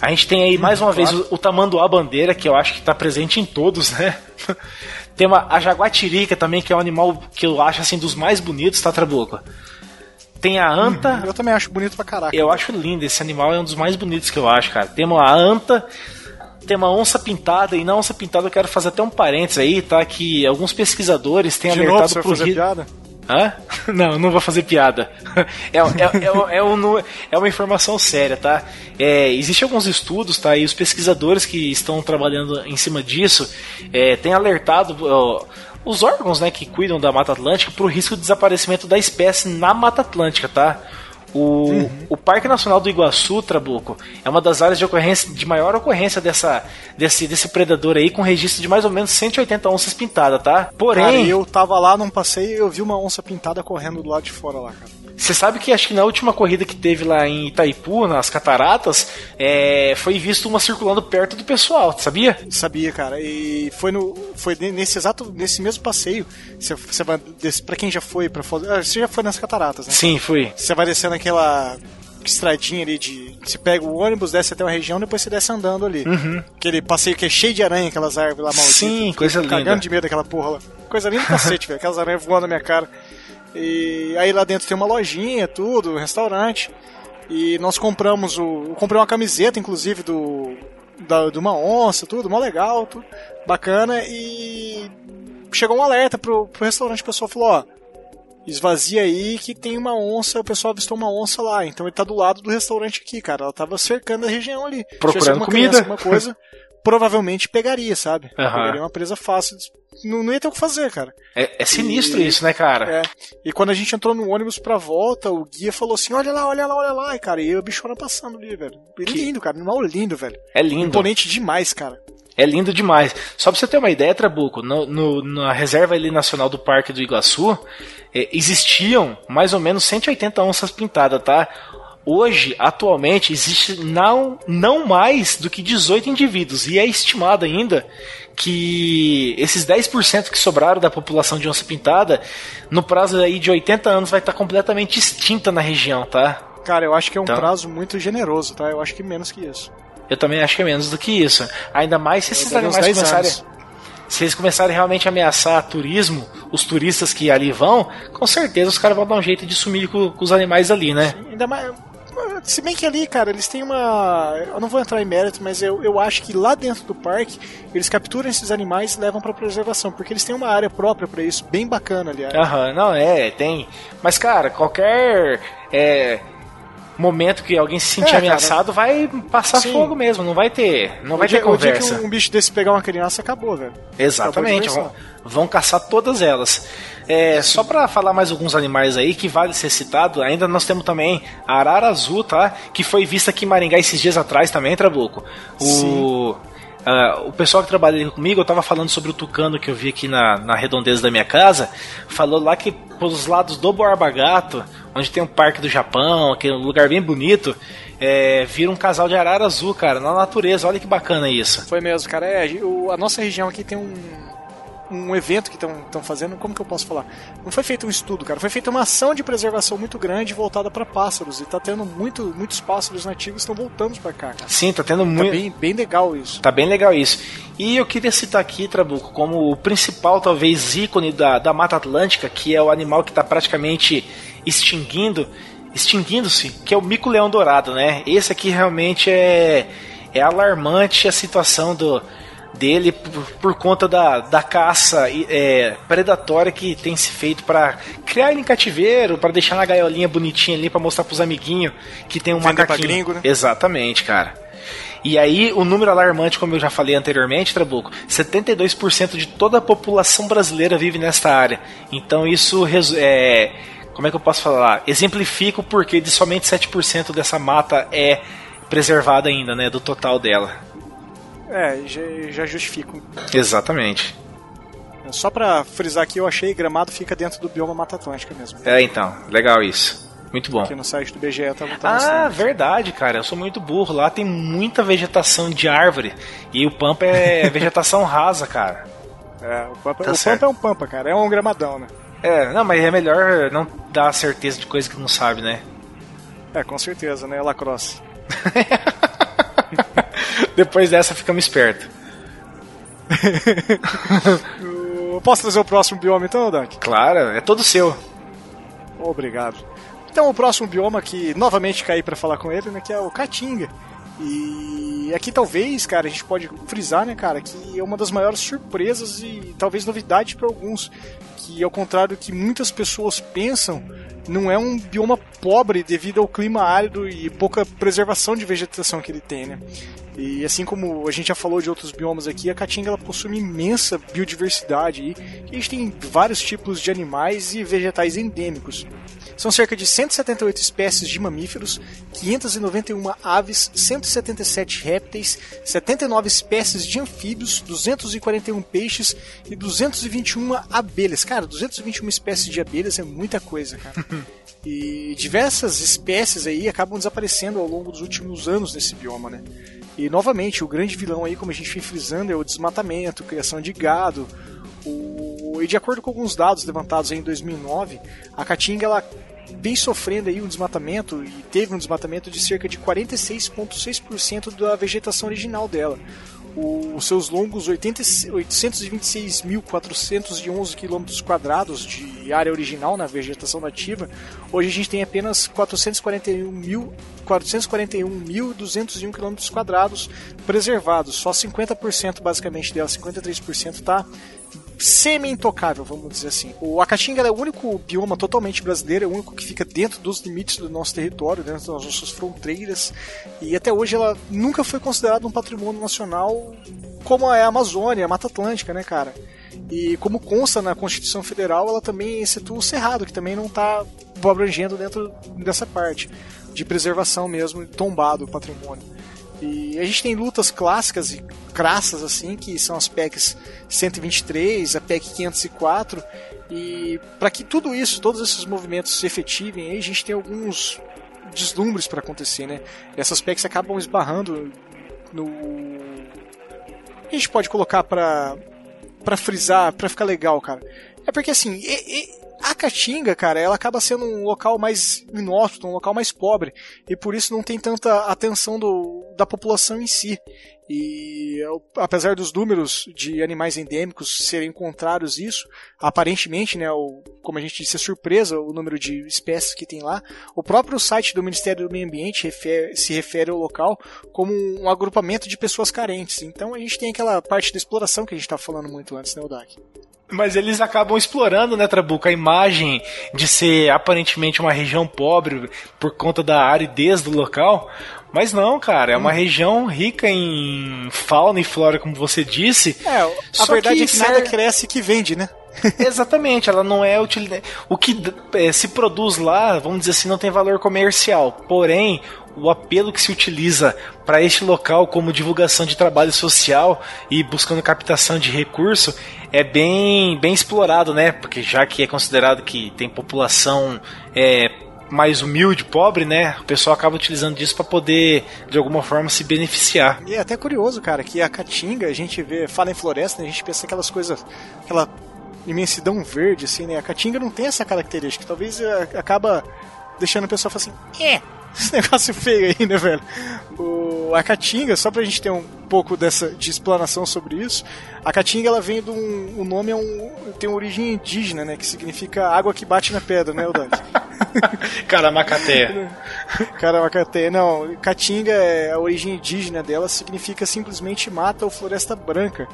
A gente tem aí mais uma claro. vez o, o tamanduá bandeira, que eu acho que está presente em todos, né? <laughs> tem uma, a jaguatirica também, que é um animal que eu acho assim dos mais bonitos, tá, Trabuco? Tem a anta. Uhum, eu também acho bonito pra caraca. Eu acho lindo, esse animal é um dos mais bonitos que eu acho, cara. Temos a anta, tem uma onça pintada, e na onça pintada eu quero fazer até um parênteses aí, tá? Que alguns pesquisadores têm De alertado novo, pro piada? Hã? <laughs> Não, não vou fazer piada. <laughs> É, é, é, é, um, é uma informação séria, tá? É, Existem alguns estudos, tá? E os pesquisadores que estão trabalhando em cima disso é, têm alertado ó, os órgãos né, que cuidam da Mata Atlântica para o risco de desaparecimento da espécie na Mata Atlântica, tá? O, uhum. o Parque Nacional do Iguaçu, Trabuco, é uma das áreas de ocorrência de maior ocorrência dessa, desse, desse predador aí, com registro de mais ou menos 180 onças pintadas, tá? Porém. Cara, eu tava lá num passeio e eu vi uma onça pintada correndo do lado de fora lá, cara. Você sabe que acho que na última corrida que teve lá em Itaipu, nas cataratas, é, foi visto uma circulando perto do pessoal, sabia? Sabia, cara. E foi no foi nesse exato nesse mesmo passeio. Você, você vai para quem já foi para ah, você já foi nas cataratas, né? Sim, fui. Você vai descendo aquela estradinha ali de. Você pega o ônibus, desce até uma região, depois você desce andando ali. Uhum. Aquele passeio que é cheio de aranha, aquelas árvores lá malditas. Sim, coisa linda. Cagando de medo daquela porra lá. Coisa linda <laughs> cacete, velho. Aquelas aranhas voando na minha cara. E aí lá dentro tem uma lojinha, tudo, um restaurante. E nós compramos o. Eu comprei uma camiseta, inclusive, do. Da, de uma onça, tudo, mó legal, tudo, bacana. E chegou um alerta pro, pro restaurante, o pessoal falou, ó. Esvazia aí que tem uma onça, o pessoal avistou uma onça lá. Então ele tá do lado do restaurante aqui, cara. Ela tava cercando a região ali. Procurando comida. Criança, alguma coisa, <laughs> provavelmente pegaria, sabe? Uhum. Pegaria uma presa fácil não, não ia ter o que fazer, cara. É, é sinistro e, isso, né, cara? É. E quando a gente entrou no ônibus pra volta, o guia falou assim: olha lá, olha lá, olha lá. E, cara, e a bichona passando ali, velho. Que... Lindo, cara. Animal lindo, velho. É lindo. Imponente demais, cara. É lindo demais. Só pra você ter uma ideia, Trabuco, no, no, na reserva ali nacional do Parque do Iguaçu, é, existiam mais ou menos 180 onças pintadas, tá? Hoje, atualmente, existe não, não mais do que 18 indivíduos, e é estimado ainda que esses 10% que sobraram da população de onça pintada, no prazo aí de 80 anos, vai estar completamente extinta na região, tá? Cara, eu acho que é um então, prazo muito generoso, tá? Eu acho que menos que isso. Eu também acho que é menos do que isso. Ainda mais se esses animais começarem. Anos. Se eles começarem realmente a ameaçar turismo, os turistas que ali vão, com certeza os caras vão dar um jeito de sumir com, com os animais ali, né? Sim, ainda mais, se bem que ali, cara, eles têm uma. Eu não vou entrar em mérito, mas eu, eu acho que lá dentro do parque eles capturam esses animais e levam para preservação, porque eles têm uma área própria para isso, bem bacana, aliás. Aham, não, é, tem. Mas, cara, qualquer. É, momento que alguém se sentir é, ameaçado, cara, vai passar sim. fogo mesmo, não vai ter, não o vai dia, ter conversa. O dia que um, bicho desse pegar uma criança, acabou, velho. Exatamente, acabou vão, vão, caçar todas elas. É, só para falar mais alguns animais aí que vale ser citado, ainda nós temos também a arara azul, tá? Que foi vista aqui em Maringá esses dias atrás também, Trabuco. O Uh, o pessoal que trabalha comigo, eu tava falando sobre o tucano que eu vi aqui na, na redondeza da minha casa, falou lá que pelos lados do Borba Gato, onde tem um parque do Japão, aquele lugar bem bonito, é, vira um casal de arara azul, cara, na natureza. Olha que bacana isso. Foi mesmo, cara. É, o, a nossa região aqui tem um, um evento que estão fazendo, como que eu posso falar? Não foi feito um estudo, cara, foi feita uma ação de preservação muito grande voltada para pássaros e tá tendo muito, muitos pássaros nativos estão voltando para cá, cara. Sim, tá tendo tá muito. Bem, bem legal isso. Tá bem legal isso. E eu queria citar aqui, Trabuco, como o principal, talvez, ícone da, da Mata Atlântica, que é o animal que está praticamente extinguindo, extinguindo-se, que é o mico-leão dourado, né? Esse aqui realmente é, é alarmante a situação do dele por, por conta da, da caça é, predatória que tem se feito para criar ele em cativeiro, para deixar na gaiolinha bonitinha ali para mostrar pros amiguinhos que tem um Vender macaquinho. Gringo, né? Exatamente, cara. E aí, o número alarmante, como eu já falei anteriormente, Trabuco, 72% de toda a população brasileira vive nesta área. Então isso é, como é que eu posso falar? Exemplifica o porquê de somente 7% dessa mata é preservada ainda, né, do total dela. É, já, já justifico. Exatamente. Só pra frisar aqui, eu achei Gramado fica dentro do bioma Mata Atlântica mesmo. É, então, legal isso. Muito bom. Aqui no site do BGE tá, tá Ah, verdade, cara. Eu sou muito burro. Lá tem muita vegetação de árvore. E o Pampa é vegetação <laughs> rasa, cara. É, o Pampa, Tá o. Pampa é um Pampa, cara. É um gramadão, né? É, não, mas é melhor não dar certeza de coisa que não sabe, né? É, com certeza, né? Lacrosse. <laughs> Depois dessa ficamos espertos. Eu <laughs> posso trazer o próximo bioma então, Dunk? Claro, é todo seu. Obrigado. Então o próximo bioma que novamente caí pra falar com ele, né, que é o Caatinga. E aqui talvez, cara, a gente pode frisar, né, cara, que é uma das maiores surpresas e talvez novidade para alguns, que ao contrário do que muitas pessoas pensam, não é um bioma pobre devido ao clima árido e pouca preservação de vegetação que ele tem, né? E assim como a gente já falou de outros biomas aqui, a Caatinga ela possui uma imensa biodiversidade e a gente tem vários tipos de animais e vegetais endêmicos. São cerca de 178 espécies de mamíferos, 591 aves, 177 répteis, 79 espécies de anfíbios, 241 peixes e 221 abelhas. Cara, 221 espécies de abelhas é muita coisa, cara. <laughs> E diversas espécies aí acabam desaparecendo ao longo dos últimos anos nesse bioma, né? E novamente, o grande vilão aí, como a gente vem frisando, é o desmatamento, criação de gado. O... E de acordo com alguns dados levantados em 2009, a Caatinga ela vem sofrendo aí um desmatamento e teve um desmatamento de cerca de 46,6% da vegetação original dela. Os seus longos 80 826.411 km de área original na vegetação nativa, hoje a gente tem apenas 441.000 441.201 km quadrados preservados. Só 50% basicamente dela, 53% está semi-intocável, vamos dizer assim. O a Caatinga é o único bioma totalmente brasileiro, é o único que fica dentro dos limites do nosso território, dentro das nossas fronteiras, e até hoje ela nunca foi considerada um patrimônio nacional como é a Amazônia, a Mata Atlântica, né, cara? E como consta na Constituição Federal, ela também excetua o Cerrado, que também não está abrangendo dentro dessa parte de preservação mesmo, tombado o patrimônio. E a gente tem lutas clássicas e crassas assim, que são as PECs 123, a PEC 504, e para que tudo isso, todos esses movimentos se efetivem, aí a gente tem alguns deslumbres para acontecer, né? Essas PECs acabam esbarrando no a gente pode colocar para para frisar, para ficar legal, cara. É porque assim, e- e- a Caatinga, cara, ela acaba sendo um local mais inóspito, um local mais pobre, e por isso não tem tanta atenção do, da população em si. E apesar dos números de animais endêmicos serem contrários isso, aparentemente, né, o, como a gente disse, é surpresa o número de espécies que tem lá. O próprio site do Ministério do Meio Ambiente se refere ao local como um agrupamento de pessoas carentes. Então a gente tem aquela parte da exploração que a gente estava falando muito antes, né, Odak? Mas eles acabam explorando, né, Trabuco, a imagem de ser aparentemente uma região pobre por conta da aridez do local. Mas não, cara, é uma região rica em fauna e flora, como você disse. É, a verdade que é que nada ser- cresce que vende, né? <laughs> Exatamente, ela não é utilidade. O que eh, se produz lá, vamos dizer assim, não tem valor comercial. Porém, o apelo que se utiliza para este local como divulgação de trabalho social e buscando captação de recurso é bem, bem explorado, né? Porque já que é considerado que tem população é, mais humilde, pobre, né? O pessoal acaba utilizando disso para poder de alguma forma se beneficiar. E é até curioso, cara, que a Caatinga, a gente vê, fala em floresta, né, a gente pensa aquelas coisas, aquela imensidão verde, assim, né? A Caatinga não tem essa característica. Talvez eh, acaba deixando a pessoa falar assim, é, esse <laughs> negócio feio aí, né, velho? O, a Caatinga, só pra gente ter um pouco dessa de explanação sobre isso, a Caatinga, ela vem de um, o nome é um, tem uma origem indígena, né, que significa água que bate na pedra, né, o Dante? <laughs> Caramacaté. Caramacaté, <laughs> não, Caatinga, é a origem indígena dela significa simplesmente mata ou floresta branca.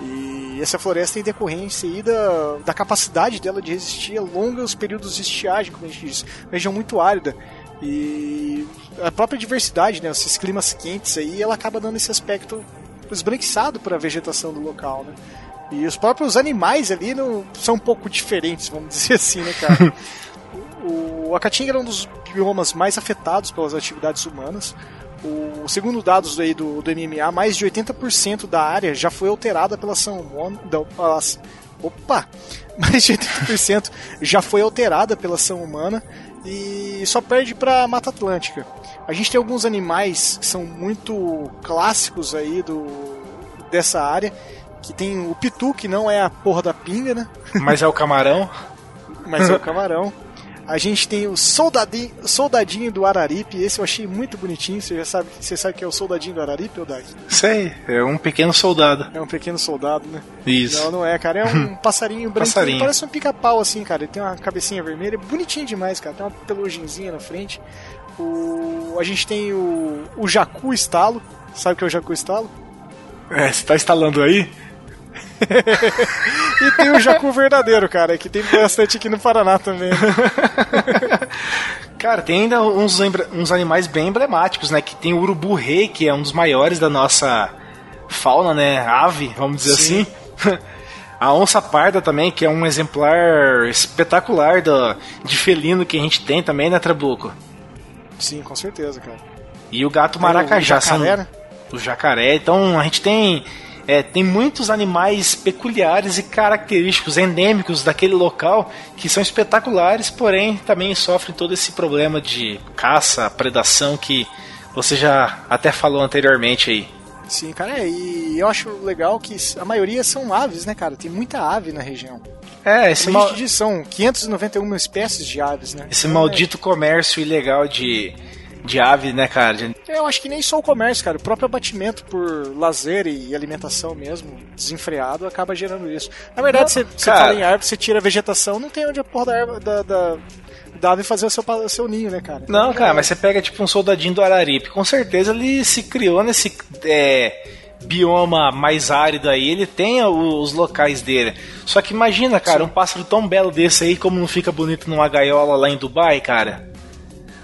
E essa floresta é em decorrência aí da, da capacidade dela de resistir a longos períodos de estiagem, como a gente diz. Região muito árida. E a própria diversidade, né, esses climas quentes aí, ela acaba dando esse aspecto esbranquiçado para a vegetação do local, né? E os próprios animais ali não, são um pouco diferentes, vamos <laughs> dizer assim, né, cara? <laughs> O, a Caatinga era um dos biomas mais afetados pelas atividades humanas. O, segundo dados aí do, do MMA, mais de 80% da área já foi alterada pela ação humana. da- pelas- opa! <laughs> Mais de 80% já foi alterada pela ação humana e só perde para a Mata Atlântica. A gente tem alguns animais que são muito clássicos aí do, dessa área que tem o pitu, que não é a porra da pinga, né? Mas é o camarão. Mas é o <laughs> camarão. A gente tem o soldadinho, soldadinho do Araripe, esse eu achei muito bonitinho. Você já sabe, você sabe que é o soldadinho do Araripe, ou Dag? Sei, é um pequeno soldado. É um pequeno soldado, né? Isso. Não, não é, cara. É um <laughs> passarinho branco. Passarinho. Parece um pica-pau, assim, cara. Ele tem uma cabecinha vermelha. É bonitinho demais, cara. Tem uma peluginzinha na frente. O... A gente tem o, o Jacu Estalo. Sabe o que é o Jacu Estalo? É, você tá instalando aí? <laughs> E tem o Jacu verdadeiro, cara, que tem bastante aqui no Paraná também. <laughs> Cara, tem ainda uns, uns animais bem emblemáticos, né? Que tem o urubu rei, que é um dos maiores da nossa fauna, né? Ave, vamos dizer Sim. assim. <laughs> A onça parda também, que é um exemplar espetacular do, de felino que a gente tem também, né, Trabuco? Sim, com certeza, cara. E o gato maracajá. o jacaré, né? O jacaré. Então a gente tem, é, tem muitos animais peculiares e característicos, endêmicos daquele local, que são espetaculares, porém também sofrem todo esse problema de caça, predação que você já até falou anteriormente aí. Sim, cara, é, e eu acho legal que a maioria são aves, né, cara? Tem muita ave na região. É, esse, mal- diz, são 591 espécies de aves, né? esse Então, maldito comércio ilegal de, de ave, né, cara? De- eu acho que nem só o comércio, cara. O próprio abatimento por lazer e alimentação mesmo, desenfreado, acaba gerando isso. Na verdade, você, fala em árvore, você tira a vegetação, não tem onde a porra da, árvore- da, da, da ave fazer o seu, o seu ninho, né, cara? Não, cara, é- mas você pega tipo um soldadinho do Araripe, com certeza ele se criou nesse é, bioma mais árido aí, ele tem os locais dele. Só que imagina, cara, um pássaro tão belo desse aí, como não fica bonito numa gaiola lá em Dubai, cara.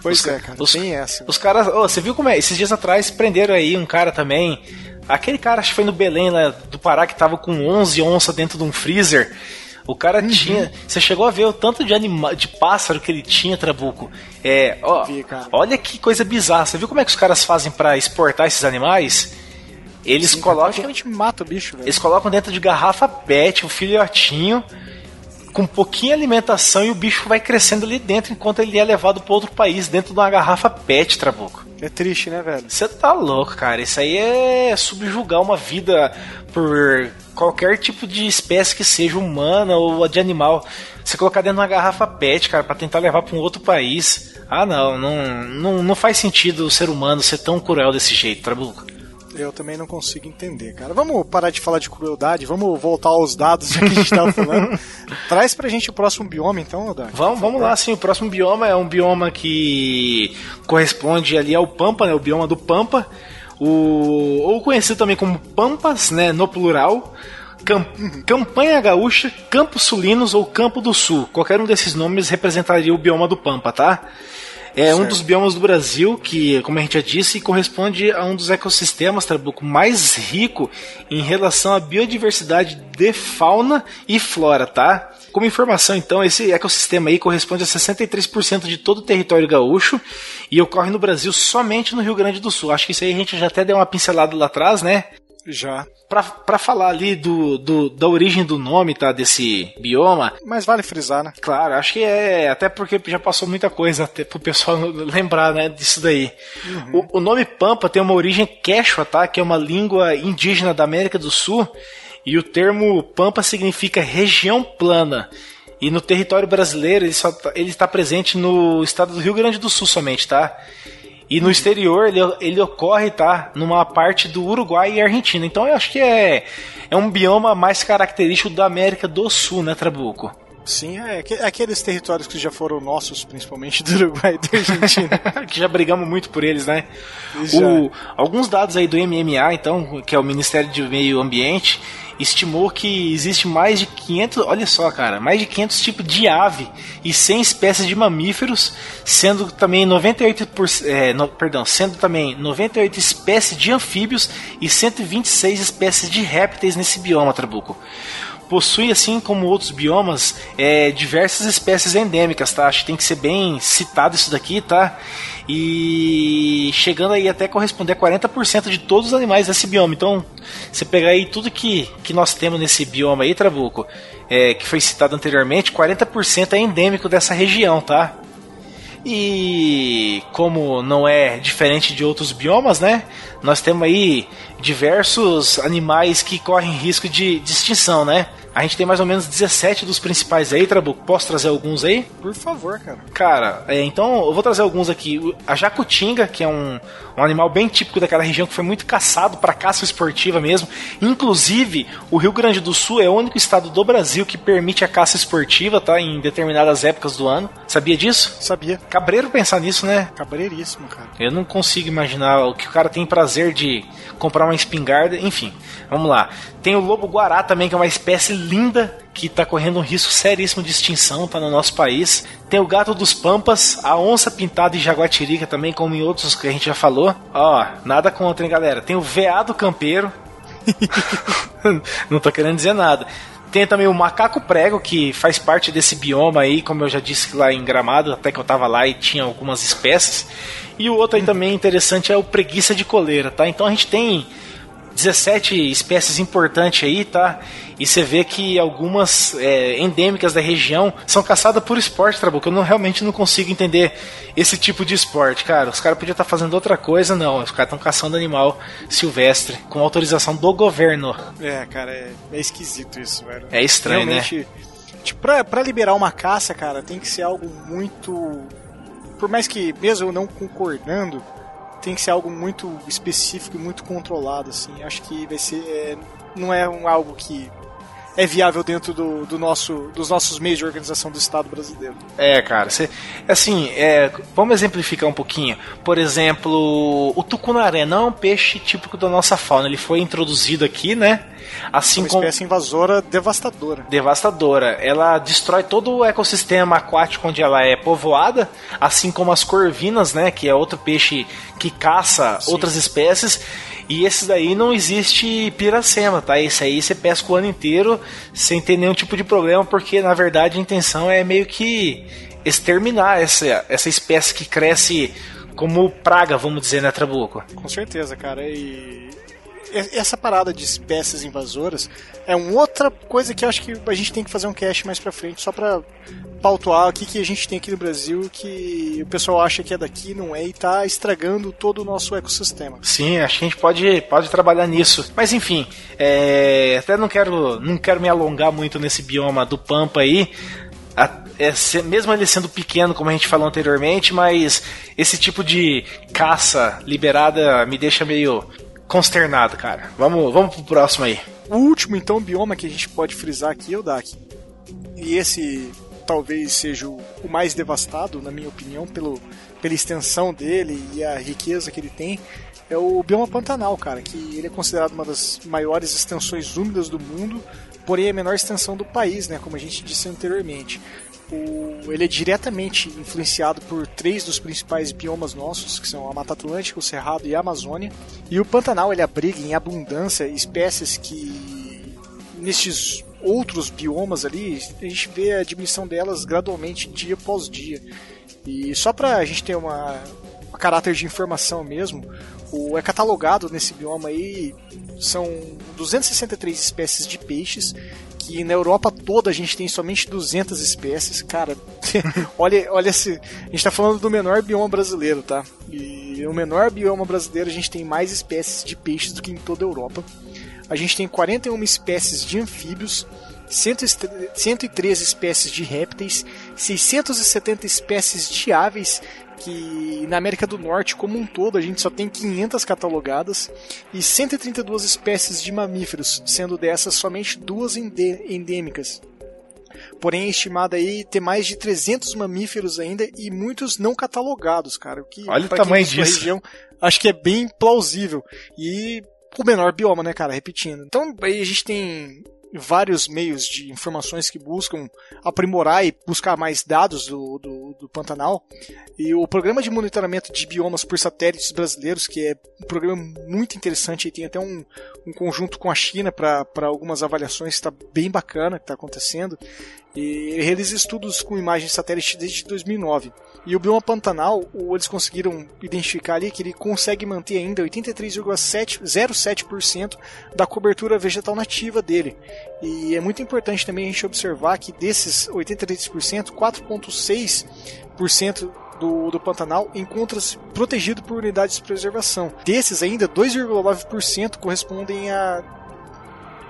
Pois os- é, cara, os- tem essa. Os caras, ô, você viu como é? Esses dias atrás prenderam aí um cara também. Aquele cara, acho que foi no Belém lá do Pará, que tava com 11 onças dentro de um freezer. O cara Uhum. tinha. Você chegou a ver o tanto de anima, de pássaro que ele tinha, Trabuco? É, ó, Vi, olha que coisa bizarra. Você viu como é que os caras fazem pra exportar esses animais? Eles Sim, colocam. Praticamente mata o bicho, velho. Eles colocam dentro de garrafa PET, o filhotinho, com pouquinha alimentação e o bicho vai crescendo ali dentro enquanto ele é levado para outro país, dentro de uma garrafa PET, Trabuco. É triste, né, velho? Você tá louco, cara. Isso aí é subjugar uma vida por qualquer tipo de espécie que seja humana ou de animal. Você colocar dentro de uma garrafa PET, cara, pra tentar levar pra um outro país. Ah, não, não, não, não faz sentido o ser humano ser tão cruel desse jeito, Trabuco. Eu também não consigo entender, cara. Vamos parar de falar de crueldade, vamos voltar aos dados que a gente tava falando. <laughs> Traz pra gente o próximo bioma, então, Odak. Vamos, vamos lá, sim. O próximo bioma é um bioma que corresponde ali ao Pampa, né? O bioma do Pampa. O, ou conhecido também como Pampas, né? No plural. Cam- Campanha Gaúcha, Campos Sulinos ou Campo do Sul. Qualquer um desses nomes representaria o bioma do Pampa, tá? É um Certo. dos biomas do Brasil que, como a gente já disse, corresponde a um dos ecossistemas Trabuco mais rico em relação à biodiversidade de fauna e flora, tá? Como informação, então, esse ecossistema aí corresponde a 63% de todo o território gaúcho e ocorre no Brasil somente no Rio Grande do Sul. Acho que isso aí a gente já até deu uma pincelada lá atrás, né? Já. Pra, pra falar ali do, do- da origem do nome, tá? Desse bioma, Mas vale frisar, né? Claro, acho que é. Até porque já passou muita coisa até pro pessoal <laughs> lembrar, né, disso daí. O, o nome Pampa tem uma origem quechua, tá? Que é uma língua indígena da América do Sul. E o termo Pampa significa região plana. E no território brasileiro ele, só tá- ele está presente no estado do Rio Grande do Sul somente, tá? E no exterior ele, ele ocorre, tá? Numa parte do Uruguai e Argentina. Então eu acho que é, é um bioma mais característico da América do Sul, né, Trabuco? Sim, é aque- aqueles territórios que já foram nossos, principalmente do Uruguai e da Argentina. <laughs> que já brigamos muito por eles, né? O- alguns dados aí do MMA, então, que é o Ministério do Meio Ambiente, estimou que existe mais de 500, olha só, cara, mais de 500 tipos de ave e 100 espécies de mamíferos, sendo também 98 por, é, no- perdão, sendo também 98 espécies de anfíbios e 126 espécies de répteis nesse bioma, Trabuco possui, assim como outros biomas, é, diversas espécies endêmicas, tá? Acho que tem que ser bem citado isso daqui, tá? E chegando aí até corresponder a 40% de todos os animais desse bioma. Então, você pegar aí tudo que, que nós temos nesse bioma aí, Trabuco, é, que foi citado anteriormente, 40% é endêmico dessa região, tá? E como não é diferente de outros biomas, né? Nós temos aí diversos animais que correm risco de, de extinção, né? A gente tem mais ou menos 17 dos principais aí, Trabuco. Posso trazer alguns aí? Por favor, cara. Cara, é, então eu vou trazer alguns aqui. A jacutinga, que é um, um animal bem típico daquela região, que foi muito caçado para caça esportiva mesmo. Inclusive, o Rio Grande do Sul é o único estado do Brasil que permite a caça esportiva, tá? Em determinadas épocas do ano. Sabia disso? Sabia. Cabreiro pensar nisso, né? Cabreiríssimo, cara. Eu não consigo imaginar o que o cara tem prazer de comprar uma espingarda. Enfim, vamos lá. Tem o lobo guará também, que é uma espécie linda que está correndo um risco seríssimo de extinção, tá no nosso país. Tem o gato dos pampas, a onça pintada e jaguatirica também, como em outros que a gente já falou. Ó, nada contra, hein, galera. Tem o veado campeiro. <laughs> não tô querendo dizer nada. Tem também o macaco prego, que faz parte desse bioma aí, como eu já disse lá em Gramado, até que eu tava lá e tinha algumas espécies. E o outro aí também interessante é o preguiça de coleira, tá? Então a gente tem 17 espécies importantes aí, tá? E você vê que algumas é, endêmicas da região são caçadas por esporte, Trabuco. Eu não, realmente não consigo entender esse tipo de esporte, cara. Os caras podiam estar fazendo outra coisa, não. Os caras estão caçando animal silvestre com autorização do governo. É, cara, é, é esquisito isso, velho. É estranho, realmente, né? Tipo, pra, pra liberar uma caça, cara, tem que ser algo muito. Por mais que, mesmo eu não concordando, tem que ser algo muito específico e muito controlado, assim. Acho que vai ser. É, não é um, algo que é viável dentro do, do, nosso, dos nossos meios de organização do Estado brasileiro. É, cara, cê, assim, é, vamos exemplificar um pouquinho. Por exemplo, o tucunaré não é um peixe típico da nossa fauna, ele foi introduzido aqui, né? Assim uma como espécie invasora devastadora. devastadora. Ela destrói todo o ecossistema aquático onde ela é povoada, assim como as corvinas, né, que é outro peixe que caça Sim. outras espécies. E esse daí não existe piracema, tá? Esse aí você pesca o ano inteiro sem ter nenhum tipo de problema, porque na verdade a intenção é meio que exterminar essa, essa espécie que cresce como praga, vamos dizer, né, Trabuco? Com certeza, cara. E essa parada de espécies invasoras é uma outra coisa que eu acho que a gente tem que fazer um cast mais pra frente, só pra pautuar o que, que a gente tem aqui no Brasil que o pessoal acha que é daqui, não é, e tá estragando todo o nosso ecossistema. Sim, acho que a gente pode, pode trabalhar nisso. Mas enfim, é, até não quero, não quero me alongar muito nesse bioma do Pampa aí. A- é, mesmo ele sendo pequeno, como a gente falou anteriormente, mas esse tipo de caça liberada me deixa meio consternado, cara. Vamos, vamos pro próximo aí. O último, então, bioma que a gente pode frisar aqui é o Dak. E esse talvez seja o mais devastado, na minha opinião, pelo, pela extensão dele e a riqueza que ele tem, é o bioma Pantanal, cara, que ele é considerado uma das maiores extensões úmidas do mundo, porém é a menor extensão do país, né, como a gente disse anteriormente. O, ele é diretamente influenciado por três dos principais biomas nossos, que são a Mata Atlântica, o Cerrado e a Amazônia. E o Pantanal ele abriga em abundância espécies que nestes outros biomas ali a gente vê a diminuição delas gradualmente dia após dia. E só para a gente ter uma, uma caráter de informação mesmo, o é catalogado nesse bioma aí são 263 espécies de peixes que na Europa toda a gente tem somente 200 espécies, cara. <laughs> olha, olha esse, a gente tá falando do menor bioma brasileiro, tá? E no menor bioma brasileiro a gente tem mais espécies de peixes do que em toda a Europa. A gente tem 41 espécies de anfíbios, 103 espécies de répteis, 670 espécies de aves, que na América do Norte como um todo a gente só tem 500 catalogadas, e 132 espécies de mamíferos, sendo dessas somente duas endêmicas. Porém, é estimado aí ter mais de 300 mamíferos ainda e muitos não catalogados, cara. O que, Olha o tamanho disso. região, acho que é bem plausível. E o menor bioma, né, cara? Repetindo. Então, aí a gente tem vários meios de informações que buscam aprimorar e buscar mais dados do, do, do Pantanal. E o programa de monitoramento de biomas por satélites brasileiros, que é um programa muito interessante, e tem até um, um conjunto com a China para algumas avaliações, está bem bacana que está acontecendo. E ele realiza estudos com imagens de satélite desde 2009. E o bioma Pantanal, eles conseguiram identificar ali que ele consegue manter ainda 83,07% da cobertura vegetal nativa dele. E é muito importante também a gente observar que desses 83%, 4,6% do, do Pantanal encontra-se protegido por unidades de preservação. Desses ainda, 2,9% correspondem a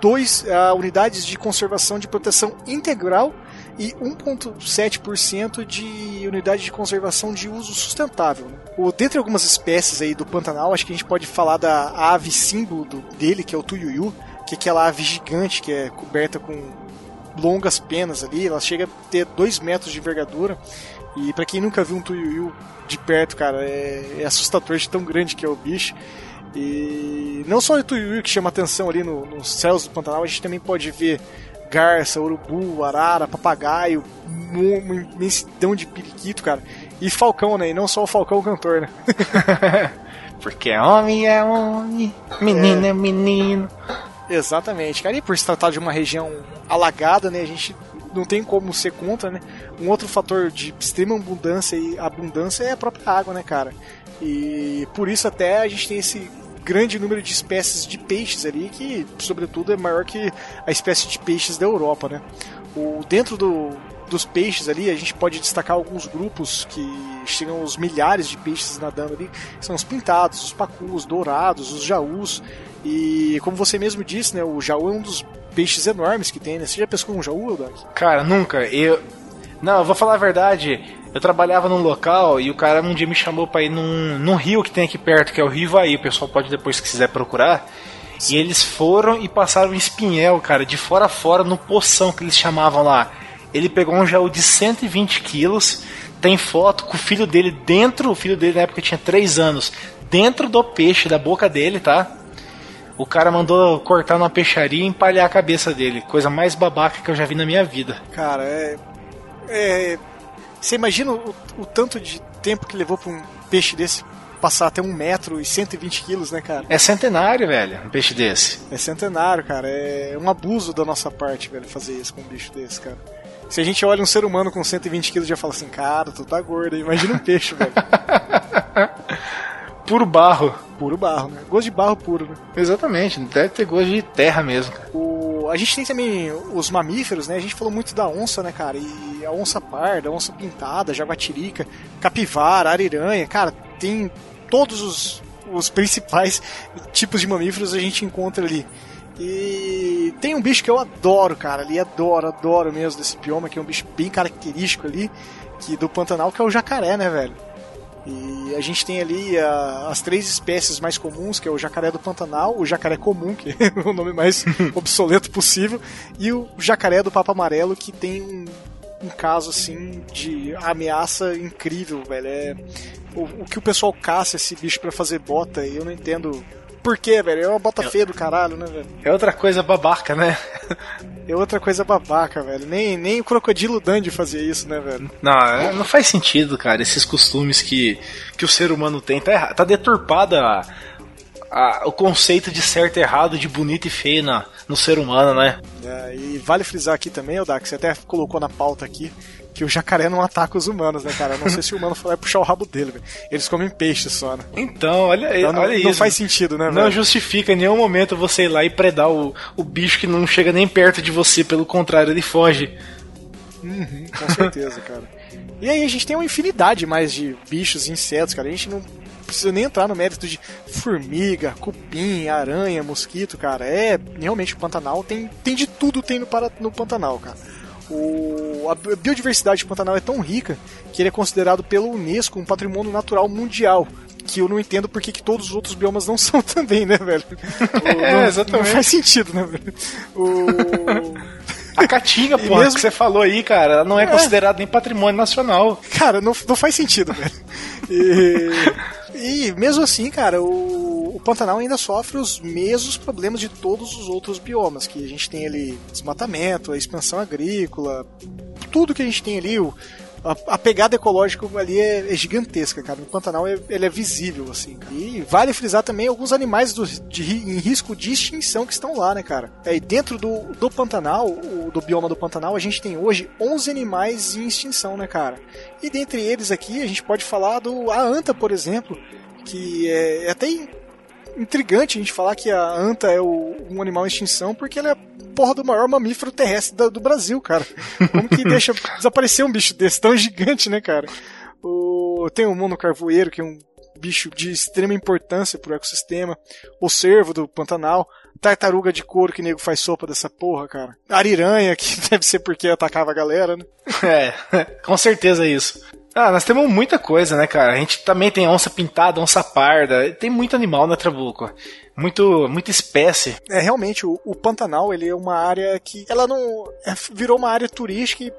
dois a unidades de conservação de proteção integral e 1,7% de unidade de conservação de uso sustentável. O, dentre algumas espécies aí do Pantanal, acho que a gente pode falar da ave símbolo dele, que é o tuiuiu, que é aquela ave gigante que é coberta com longas penas ali, ela chega a ter 2 metros de envergadura. E para quem nunca viu um tuiuiu de perto, cara, é, é assustador de tão grande que é o bicho. E não só o tuiuiu que chama atenção ali no, nos céus do Pantanal, a gente também pode ver garça, urubu, arara, papagaio, uma imensidão de periquito, cara. E falcão, né? E não só o falcão cantor, né? <laughs> Porque homem é homem, menino é, é menino. Exatamente, cara. E por se tratar de uma região alagada, né? A gente não tem como ser contra, né? Um outro fator de extrema abundância e abundância é a própria água, né, cara? E por isso até a gente tem esse grande número de espécies de peixes ali, que sobretudo é maior que a espécie de peixes da Europa, né? O, dentro do, dos peixes ali, a gente pode destacar alguns grupos que chegam aos milhares de peixes nadando ali, são os pintados, os pacus, dourados, os jaús, e como você mesmo disse, né, o jaú é um dos peixes enormes que tem, né? Você já pescou um jaú, Doug? Cara, nunca. Eu... Não, eu vou falar a verdade, eu trabalhava num local e o cara um dia me chamou para ir num, num rio que tem aqui perto, que é o Rio Ivaí. O pessoal pode depois, se quiser procurar. Sim. E eles foram e passaram um espinhel, cara, de fora a fora, no poção que eles chamavam lá. Ele pegou um jaú de 120 quilos, tem foto com o filho dele dentro, o filho dele na época tinha 3 anos, dentro do peixe, da boca dele, tá? O cara mandou cortar numa peixaria e empalhar a cabeça dele. Coisa mais babaca que eu já vi na minha vida. Cara, é. É você imagina o, o tanto de tempo que levou para um peixe desse passar até um metro e 120 quilos, né, cara? É centenário, velho, um peixe desse. É centenário, cara. É um abuso da nossa parte, velho, fazer isso com um bicho desse, cara. Se a gente olha um ser humano com 120 quilos, já fala assim, cara, tu tá gordo, imagina um peixe, velho. <laughs> Puro barro. Puro barro, né? Gosto de barro puro, né? Exatamente, deve ter gosto de terra mesmo. O... A gente tem também os mamíferos, né? A gente falou muito da onça, né, cara? E a onça parda, a onça pintada, jaguatirica, capivara, ariranha, cara, tem todos os, os principais <laughs> tipos de mamíferos a gente encontra ali. E tem um bicho que eu adoro, cara, ali adoro, adoro mesmo desse bioma, que é um bicho bem característico ali, que do Pantanal, que é o jacaré, né, velho? E a gente tem ali a, as três espécies mais comuns, que é o jacaré do Pantanal, o jacaré comum, que <laughs> é o nome mais <laughs> obsoleto possível, e o jacaré do Papa Amarelo, que tem um, um caso assim de ameaça incrível, velho. É o, o que o pessoal caça esse bicho para fazer bota, eu não entendo por quê, velho? É uma bota é, feia do caralho, né, velho? É outra coisa babaca, né? é outra coisa babaca, velho. Nem, nem o crocodilo Dandy fazia isso, né, velho? Não, é, não faz sentido, cara. Esses costumes que, que o ser humano tem. Tá, tá deturpada a, a, o conceito de certo e errado, de bonito e feio na, no ser humano, né? É, e vale frisar aqui também, Odak, você até colocou na pauta aqui, que o jacaré não ataca os humanos, né, cara? Não sei se o humano vai puxar o rabo dele, velho. Eles comem peixe só, né? Então, olha, então, não, olha não isso. Não faz sentido, né, Não velho? justifica em nenhum momento você ir lá e predar o, o bicho que não chega nem perto de você, pelo contrário, ele foge. Uhum, com certeza, cara. E aí a gente tem uma infinidade mais de bichos e insetos, cara. A gente não precisa nem entrar no mérito de formiga, cupim, aranha, mosquito, cara. É, realmente o Pantanal tem, tem de tudo tem no, no Pantanal, cara. O, a biodiversidade do Pantanal é tão rica que ele é considerado pelo Unesco um patrimônio natural mundial. Que eu não entendo porque que todos os outros biomas não <laughs> são também, né, velho? O, <laughs> é, não, exatamente. Não faz sentido, né, velho? O... A caatinga, <laughs> pô, mesmo... que você falou aí, cara, ela não é, é. considerada nem patrimônio nacional. Cara, não, não faz sentido, velho. E, e mesmo assim, cara, o, o Pantanal ainda sofre os mesmos problemas de todos os outros biomas, que a gente tem ali desmatamento, a expansão agrícola, tudo que a gente tem ali, o, a, a, pegada ecológica ali é, é, gigantesca, cara. No Pantanal é, ele é visível, assim. E vale frisar também alguns animais do, de, em risco de extinção que estão lá, né, cara? É, dentro do, do Pantanal, o, do bioma do Pantanal, a gente tem hoje 11 animais em extinção, né, cara? E dentre eles aqui, a gente pode falar do a anta, por exemplo, que é, é até intrigante a gente falar que a anta é o, um animal em extinção porque ela é a porra do maior mamífero terrestre do, Brasil, cara. Como que deixa desaparecer um bicho desse tão gigante, né, cara? O, tem o mono carvoeiro, que é um bicho de extrema importância pro ecossistema, o cervo do Pantanal, tartaruga de couro que nego faz sopa dessa porra, cara. Ariranha, que <laughs> deve ser porque atacava a galera, né? É, <laughs> com certeza é isso. Ah, nós temos muita coisa, né, cara? A gente também tem onça pintada, onça parda, tem muito animal na Trabuco. Muito, muita espécie. É, realmente, o, o Pantanal, ele é uma área que, ela não, é, virou uma área turística e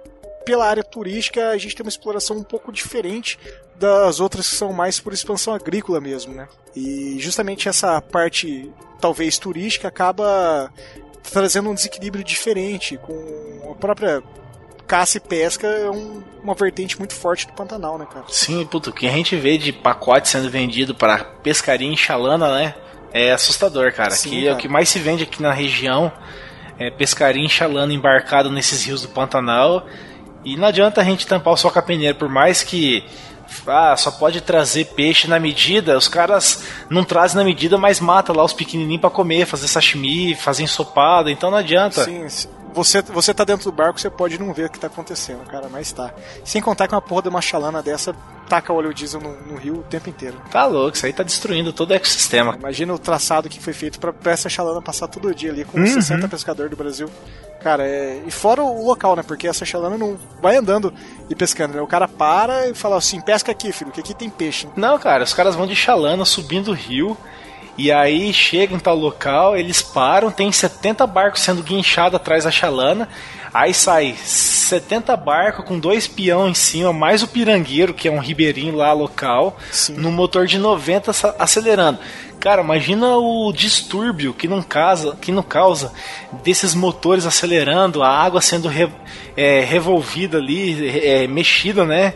pela área turística a gente tem uma exploração um pouco diferente das outras que são mais por expansão agrícola mesmo, né? E justamente essa parte, talvez turística, acaba trazendo um desequilíbrio diferente com a própria caça e pesca é um, uma vertente muito forte do Pantanal, né, cara? Sim, puto, o que a gente vê de pacote sendo vendido para pescaria em Xalana, né? É assustador, cara. Sim, que cara. é o que mais se vende aqui na região. É pescaria em Xalana embarcado nesses rios do Pantanal. E não adianta a gente tampar o soca peneira, por mais que ah, só pode trazer peixe na medida, os caras não trazem na medida, mas mata lá os pequenininhos para comer, fazer sashimi, fazer ensopado, então não adianta. Sim, você, você tá dentro do barco, você pode não ver o que tá acontecendo, cara, mas tá. Sem contar que uma porra de uma chalana dessa taca óleo diesel no, no, rio o tempo inteiro. Tá louco, isso aí tá destruindo todo o ecossistema. Imagina o traçado que foi feito para essa chalana passar todo dia ali com uhum. 60 pescadores do Brasil. Cara, é... e fora o local, né? Porque essa chalana não vai andando e pescando, né? O cara para e fala assim: pesca aqui, filho, que aqui tem peixe. Não, cara, os caras vão de chalana subindo o rio e aí chega em tal local, eles param, tem 70 barcos sendo guinchados atrás da chalana. Aí sai 70 barcos com dois peão em cima, mais o pirangueiro, que é um ribeirinho lá local, Sim. no motor de 90 acelerando. Cara, imagina o distúrbio que não, causa, que não causa desses motores acelerando, a água sendo re, é, revolvida ali, é, mexida, né?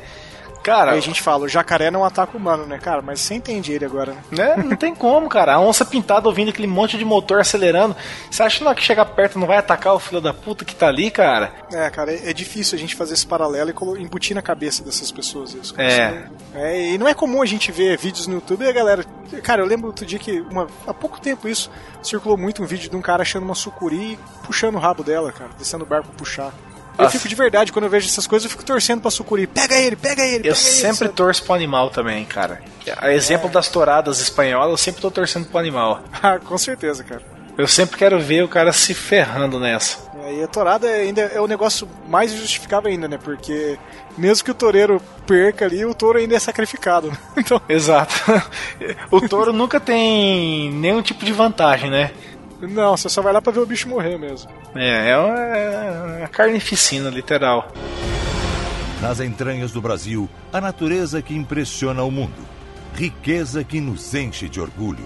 Cara, aí a gente fala, o jacaré não ataca humano, né, cara? Mas você entende ele agora, né? Não tem como, cara. A onça pintada ouvindo aquele monte de motor acelerando. Você acha que na que chegar perto não vai atacar o filho da puta que tá ali, cara? É, cara, é, é difícil a gente fazer esse paralelo e embutir na cabeça dessas pessoas isso. É. é. E não é comum a gente ver vídeos no YouTube e a galera. Cara, eu lembro outro dia que, uma, há pouco tempo isso, circulou muito um vídeo de um cara achando uma sucuri e puxando o rabo dela, cara, descendo o barco puxar. Eu fico de verdade, quando eu vejo essas coisas, eu fico torcendo pra sucuri. Pega ele, pega ele, pega Eu ele, sempre sabe? torço pro animal também, cara. A exemplo é. das touradas espanholas, eu sempre tô torcendo pro animal. <laughs> ah, com certeza, cara. Eu sempre quero ver o cara se ferrando nessa. E a torada ainda é o negócio mais justificável ainda, né? Porque mesmo que o toureiro perca ali, o touro ainda é sacrificado. Né? <laughs> Então... Exato. <laughs> O touro nunca tem nenhum tipo de vantagem, né? Não, você só vai lá pra ver o bicho morrer mesmo. É, é uma, é uma carnificina, literal. Nas entranhas do Brasil, a natureza que impressiona o mundo. Riqueza que nos enche de orgulho.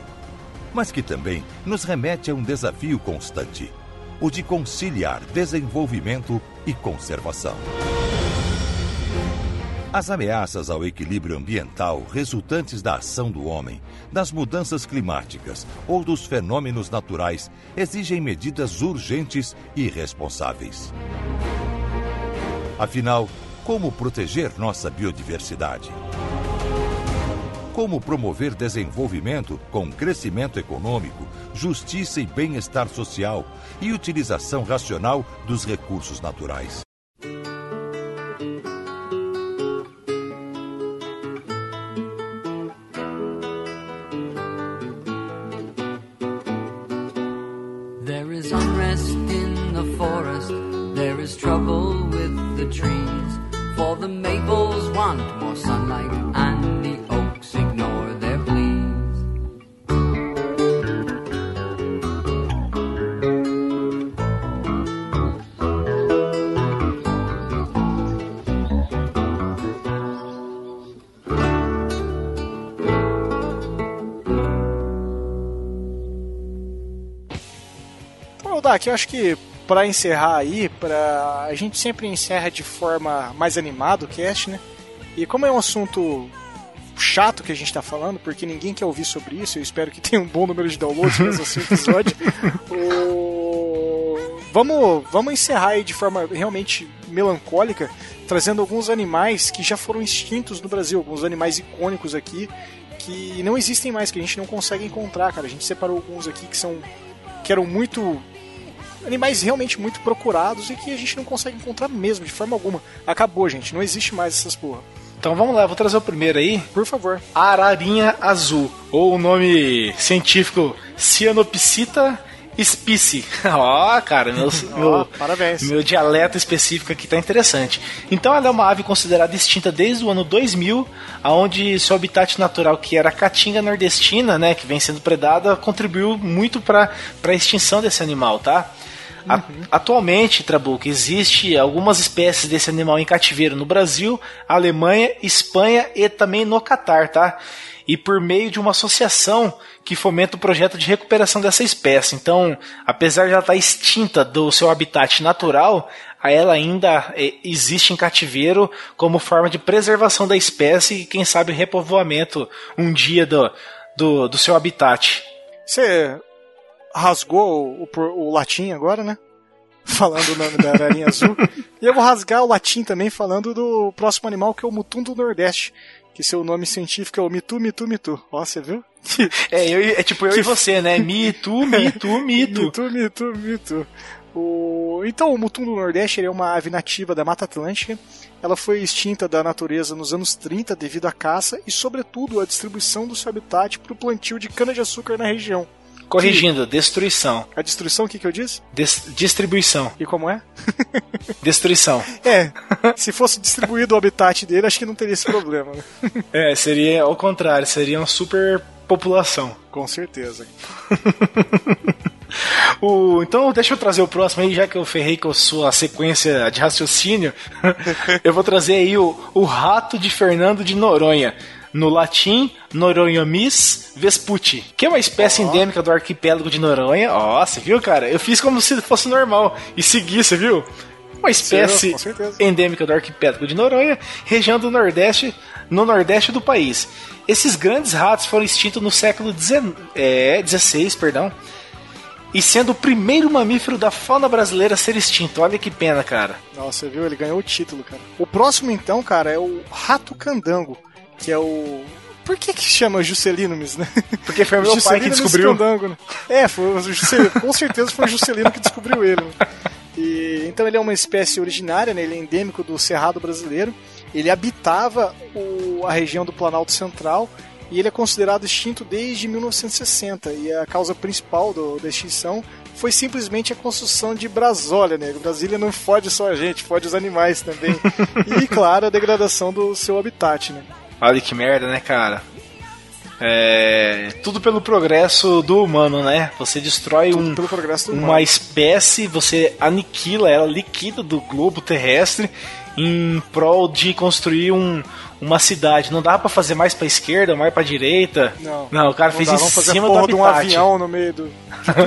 Mas que também nos remete a um desafio constante: o de conciliar desenvolvimento e conservação. As ameaças ao equilíbrio ambiental resultantes da ação do homem, das mudanças climáticas ou dos fenômenos naturais exigem medidas urgentes e responsáveis. Afinal, como proteger nossa biodiversidade? Como promover desenvolvimento com crescimento econômico, justiça e bem-estar social e utilização racional dos recursos naturais? Trouble with the trees, for the maples want more sunlight, and the oaks ignore their pleas. Well, Dak, eu acho que para encerrar aí, para a gente sempre encerra de forma mais animada o cast, né? E como é um assunto chato que a gente tá falando, porque ninguém quer ouvir sobre isso, eu espero que tenha um bom número de downloads <laughs> assim episódio. o... vamos, vamos encerrar aí de forma realmente melancólica, trazendo alguns animais que já foram extintos no Brasil, alguns animais icônicos aqui que não existem mais, que a gente não consegue encontrar, cara. A gente separou alguns aqui que são que eram muito animais realmente muito procurados e que a gente não consegue encontrar mesmo, de forma alguma. Acabou, gente, não existe mais essas porra. Então vamos lá, vou trazer o primeiro aí. Por favor. Ararinha azul, ou o nome científico Cyanopsita Spice. <laughs> Ó, oh, cara, meu, <laughs> oh, meu, parabéns. meu dialeto específico aqui tá interessante. Então ela é uma ave considerada extinta desde o ano 2000, aonde seu habitat natural, que era a caatinga nordestina, né, que vem sendo predada, contribuiu muito para a extinção desse animal, tá? Uhum. Atualmente, Trabuco, existe algumas espécies desse animal em cativeiro no Brasil, Alemanha, Espanha e também no Catar, tá? E por meio de uma associação que fomenta o projeto de recuperação dessa espécie. Então, apesar de ela estar extinta do seu habitat natural, ela ainda é, existe em cativeiro como forma de preservação da espécie e, quem sabe, repovoamento um dia do, do, do seu habitat. Você rasgou o, o, o latim agora, né? Falando o nome da ararinha azul. <laughs> E eu vou rasgar o latim também falando do próximo animal que é o mutum do Nordeste. Que seu nome científico é o Mitu, Mitu, Mitu. Ó, você viu? <laughs> É, eu, é tipo eu que... e você, né? <laughs> Mitu, Mitu, Mitu. Mitu, Mitu, Mitu. O... Então, o mutum do Nordeste é uma ave nativa da Mata Atlântica. Ela foi extinta da natureza nos anos 30 devido à caça e, sobretudo, à distribuição do seu habitat para o plantio de cana-de-açúcar na região. Corrigindo, destruição. A destruição, o que, que eu disse? Des... Distribuição. E como é? <laughs> Destruição. É, se fosse distribuído o habitat dele, acho que não teria esse problema. Né? É, seria ao contrário, seria uma super população. Com certeza. <laughs> o, então, deixa eu trazer o próximo aí, já que eu ferrei com a sua sequência de raciocínio. <laughs> eu vou trazer aí o, o rato de Fernando de Noronha no latim Noronhamis vesputi, que é uma espécie oh. endêmica do arquipélago de Noronha. Ó, oh, você viu, cara? Eu fiz como se fosse normal e segui, você viu? Uma espécie Sim, endêmica do arquipélago de Noronha, região do Nordeste, no Nordeste do país. Esses grandes ratos foram extintos no século XVI, é, 16, perdão, e sendo o primeiro mamífero da fauna brasileira a ser extinto. Olha que pena, cara. Nossa, viu? Ele ganhou o título, cara. O próximo, então, cara, é o rato candango que é o. Por que que chama Juscelinomes, né? Porque foi o meu pai que descobriu. Candango, né? É, foi o Juscelino, com certeza foi o Juscelino que descobriu ele. Né? E, então ele é uma espécie originária, né? ele é endêmico do Cerrado brasileiro. Ele habitava o, a região do Planalto Central e ele é considerado extinto desde 1960. E a causa principal do, da extinção foi simplesmente a construção de Brasólia, né? Brasília não fode só a gente, fode os animais também. <laughs> e, claro, a degradação do seu habitat, né? Olha que merda, né, cara? É, tudo pelo progresso do humano, né? Você destrói um, uma espécie, você aniquila ela, liquida do globo terrestre em prol de construir um, uma cidade. Não dá para fazer mais para esquerda, mais para direita. Não. Não, o cara não fez dá, em cima do habitat. de um avião no meio do,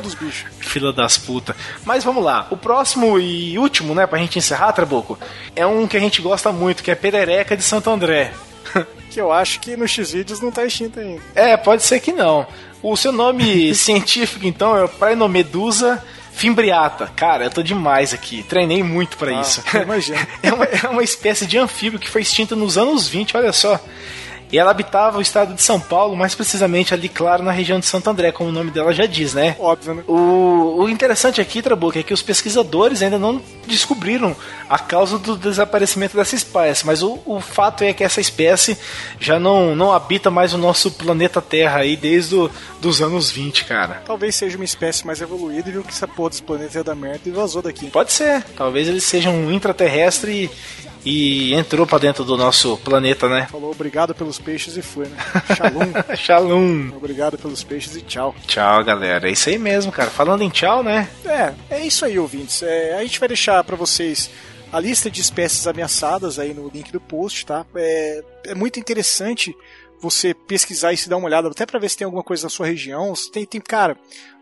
dos bichos. <laughs> Fila das putas. Mas vamos lá. O próximo e último, né, pra gente encerrar, Trabuco, é um que a gente gosta muito, que é Perereca de Santo André. <laughs> que eu acho que no X-Vídeos não tá extinto ainda. É, pode ser que não. O seu nome <laughs> científico, então, é Praenomedusa fimbriata. Cara, eu tô demais aqui. Treinei muito para ah, isso. Imagina. <laughs> é, uma, é uma espécie de anfíbio que foi extinta nos anos 20, olha só. E ela habitava o estado de São Paulo, mais precisamente ali, claro, na região de Santo André, como o nome dela já diz, né? Óbvio, né? O, o interessante aqui, Trabuco, é que os pesquisadores ainda não descobriram a causa do desaparecimento dessa espécie, mas o, o fato é que essa espécie já não, não habita mais o nosso planeta Terra aí desde o, dos anos 20, cara. Talvez seja uma espécie mais evoluída e viu que essa porra desse planeta é da merda e vazou daqui. Pode ser. Talvez eles sejam um intraterrestre e entrou para dentro do nosso planeta, né? Falou obrigado pelos peixes e foi, né? <laughs> Shalom. Shalom. Obrigado pelos peixes e tchau. Tchau, galera. É isso aí mesmo, cara. Falando em tchau, né? É, é isso aí, ouvintes. É, a gente vai deixar para vocês a lista de espécies ameaçadas aí no link do post, tá? É, é muito interessante você pesquisar e se dar uma olhada, até para ver se tem alguma coisa na sua região. Tem, tem, cara,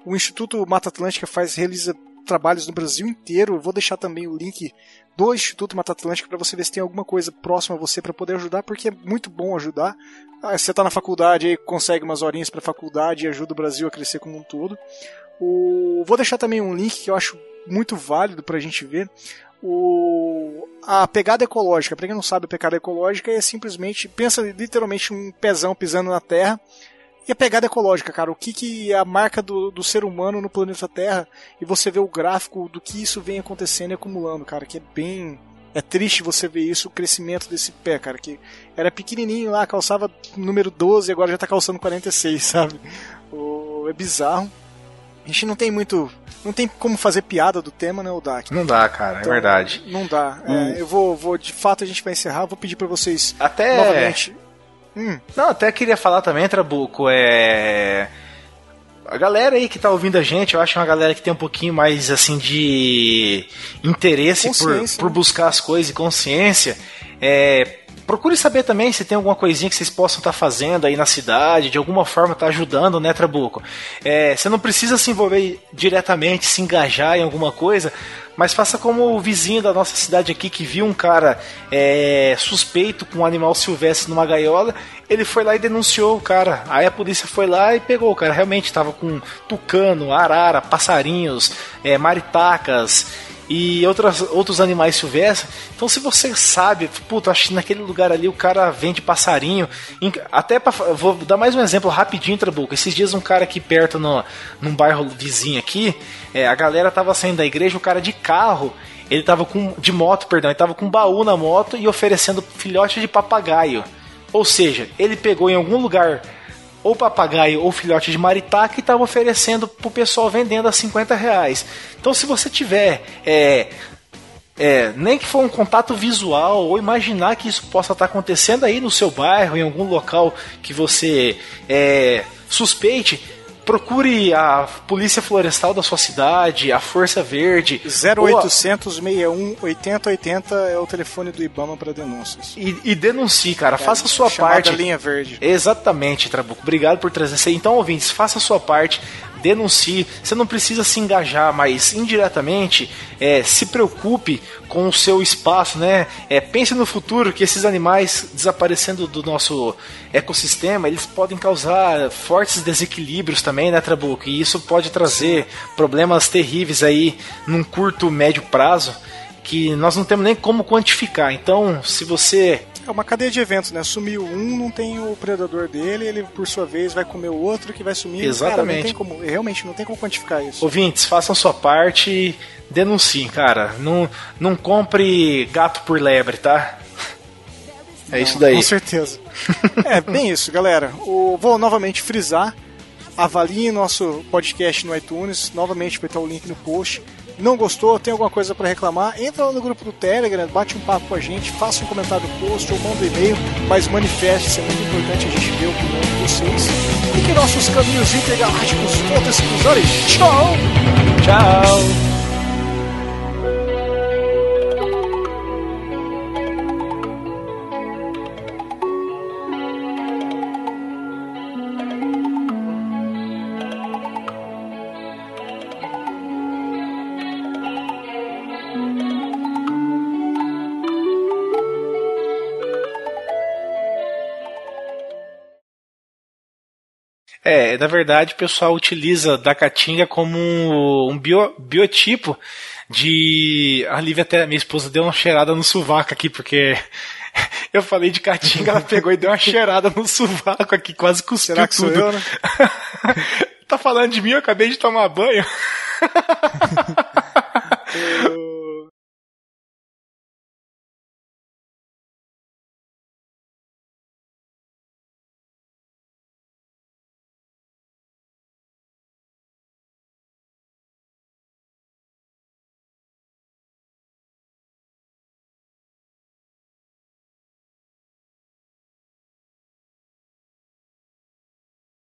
o Instituto Mata Atlântica faz realiza trabalhos no Brasil inteiro. Eu vou deixar também o link do Instituto Mata Atlântica para você ver se tem alguma coisa próxima a você para poder ajudar, porque é muito bom ajudar. Ah, você está na faculdade aí, consegue umas horinhas para a faculdade e ajuda o Brasil a crescer como um todo. O... Vou deixar também um link que eu acho muito válido para a gente ver. O... A pegada ecológica, para quem não sabe, a pegada ecológica é simplesmente, pensa literalmente um pezão pisando na terra e a pegada ecológica, cara, o que, que é a marca do, do ser humano no planeta Terra, e você vê o gráfico do que isso vem acontecendo e acumulando, cara, que é bem É triste você ver isso, o crescimento desse pé, cara, que era pequenininho lá, calçava número 12 e agora já tá calçando 46, <laughs> sabe? O, é bizarro. A gente não tem muito. Não tem como fazer piada do tema, né, o Dak? Não dá, cara, é então, é verdade. Não dá. Hum. É, eu vou, vou. De fato, a gente vai encerrar. Vou pedir para vocês. Até. Novamente. Hum. Não, até queria falar também, Trabuco, é. A galera aí que tá ouvindo a gente, eu acho uma galera que tem um pouquinho mais, assim, de interesse por, por né? buscar as coisas e consciência. É, Procure saber também se tem alguma coisinha que vocês possam estar tá fazendo aí na cidade, de alguma forma tá ajudando, né, Trabuco? É, você não precisa se envolver diretamente, se engajar em alguma coisa, mas faça como o vizinho da nossa cidade aqui que viu um cara é, suspeito com um animal silvestre numa gaiola, ele foi lá e denunciou o cara. Aí a polícia foi lá e pegou o cara. Realmente estava com tucano, arara, passarinhos, é, maritacas e outras, outros animais silvestres. Então, se você sabe, puta, acho que naquele lugar ali o cara vende passarinho. Até pra, vou dar mais um exemplo rapidinho, Trabuco. Esses dias, um cara aqui perto, no, num bairro vizinho aqui, é, a galera tava saindo da igreja, o cara de carro. Ele tava com. de moto, perdão, ele tava com um baú na moto e oferecendo filhote de papagaio. Ou seja, ele pegou em algum lugar ou papagaio ou filhote de maritaca e estava oferecendo para o pessoal vendendo a 50 reais. Então, se você tiver é, é, nem que for um contato visual ou imaginar que isso possa estar acontecendo aí no seu bairro, em algum local que você é, suspeite, procure a Polícia Florestal da sua cidade, a Força Verde. 0800 61 8080 é o telefone do Ibama para denúncias. E, e, denuncie, cara. É, faça a sua parte. linha verde. Exatamente, Trabuco. Obrigado por trazer isso aí. Então, ouvintes, faça a sua parte denuncie. Você não precisa se engajar, mas indiretamente é, se preocupe com o seu espaço, né? É, pense no futuro que esses animais desaparecendo do nosso ecossistema, eles podem causar fortes desequilíbrios também, né, Trabuco? E isso pode trazer problemas terríveis aí num curto, médio prazo que nós não temos nem como quantificar. Então, se você é uma cadeia de eventos, né? Sumiu um, não tem o predador dele, ele por sua vez vai comer o outro que vai sumir. Exatamente. Cara, não tem como, realmente não tem como quantificar isso. Ouvintes, façam sua parte e denunciem, cara. Não, não compre gato por lebre, tá? É não, isso daí. Com certeza. <laughs> é, bem isso, galera. O, vou novamente frisar. Avaliem nosso podcast no iTunes. Novamente vai estar o link no post não gostou, tem alguma coisa para reclamar, entra lá no grupo do Telegram, bate um papo com a gente, faça um comentário post ou manda um e-mail, mas manifeste, é muito importante a gente ver o opinião de vocês. E que nossos caminhos intergalácticos voltem se cruzarem. Tchau! Tchau! É, na verdade o pessoal utiliza da caatinga como um bio, biotipo de. A Lívia até, minha esposa, deu uma cheirada no sovaco aqui, porque <laughs> eu falei de caatinga, ela pegou e deu uma cheirada no sovaco aqui, quase cuspiu Será que tudo. Sou eu, né? <laughs> tá falando de mim, eu acabei de tomar banho. <laughs>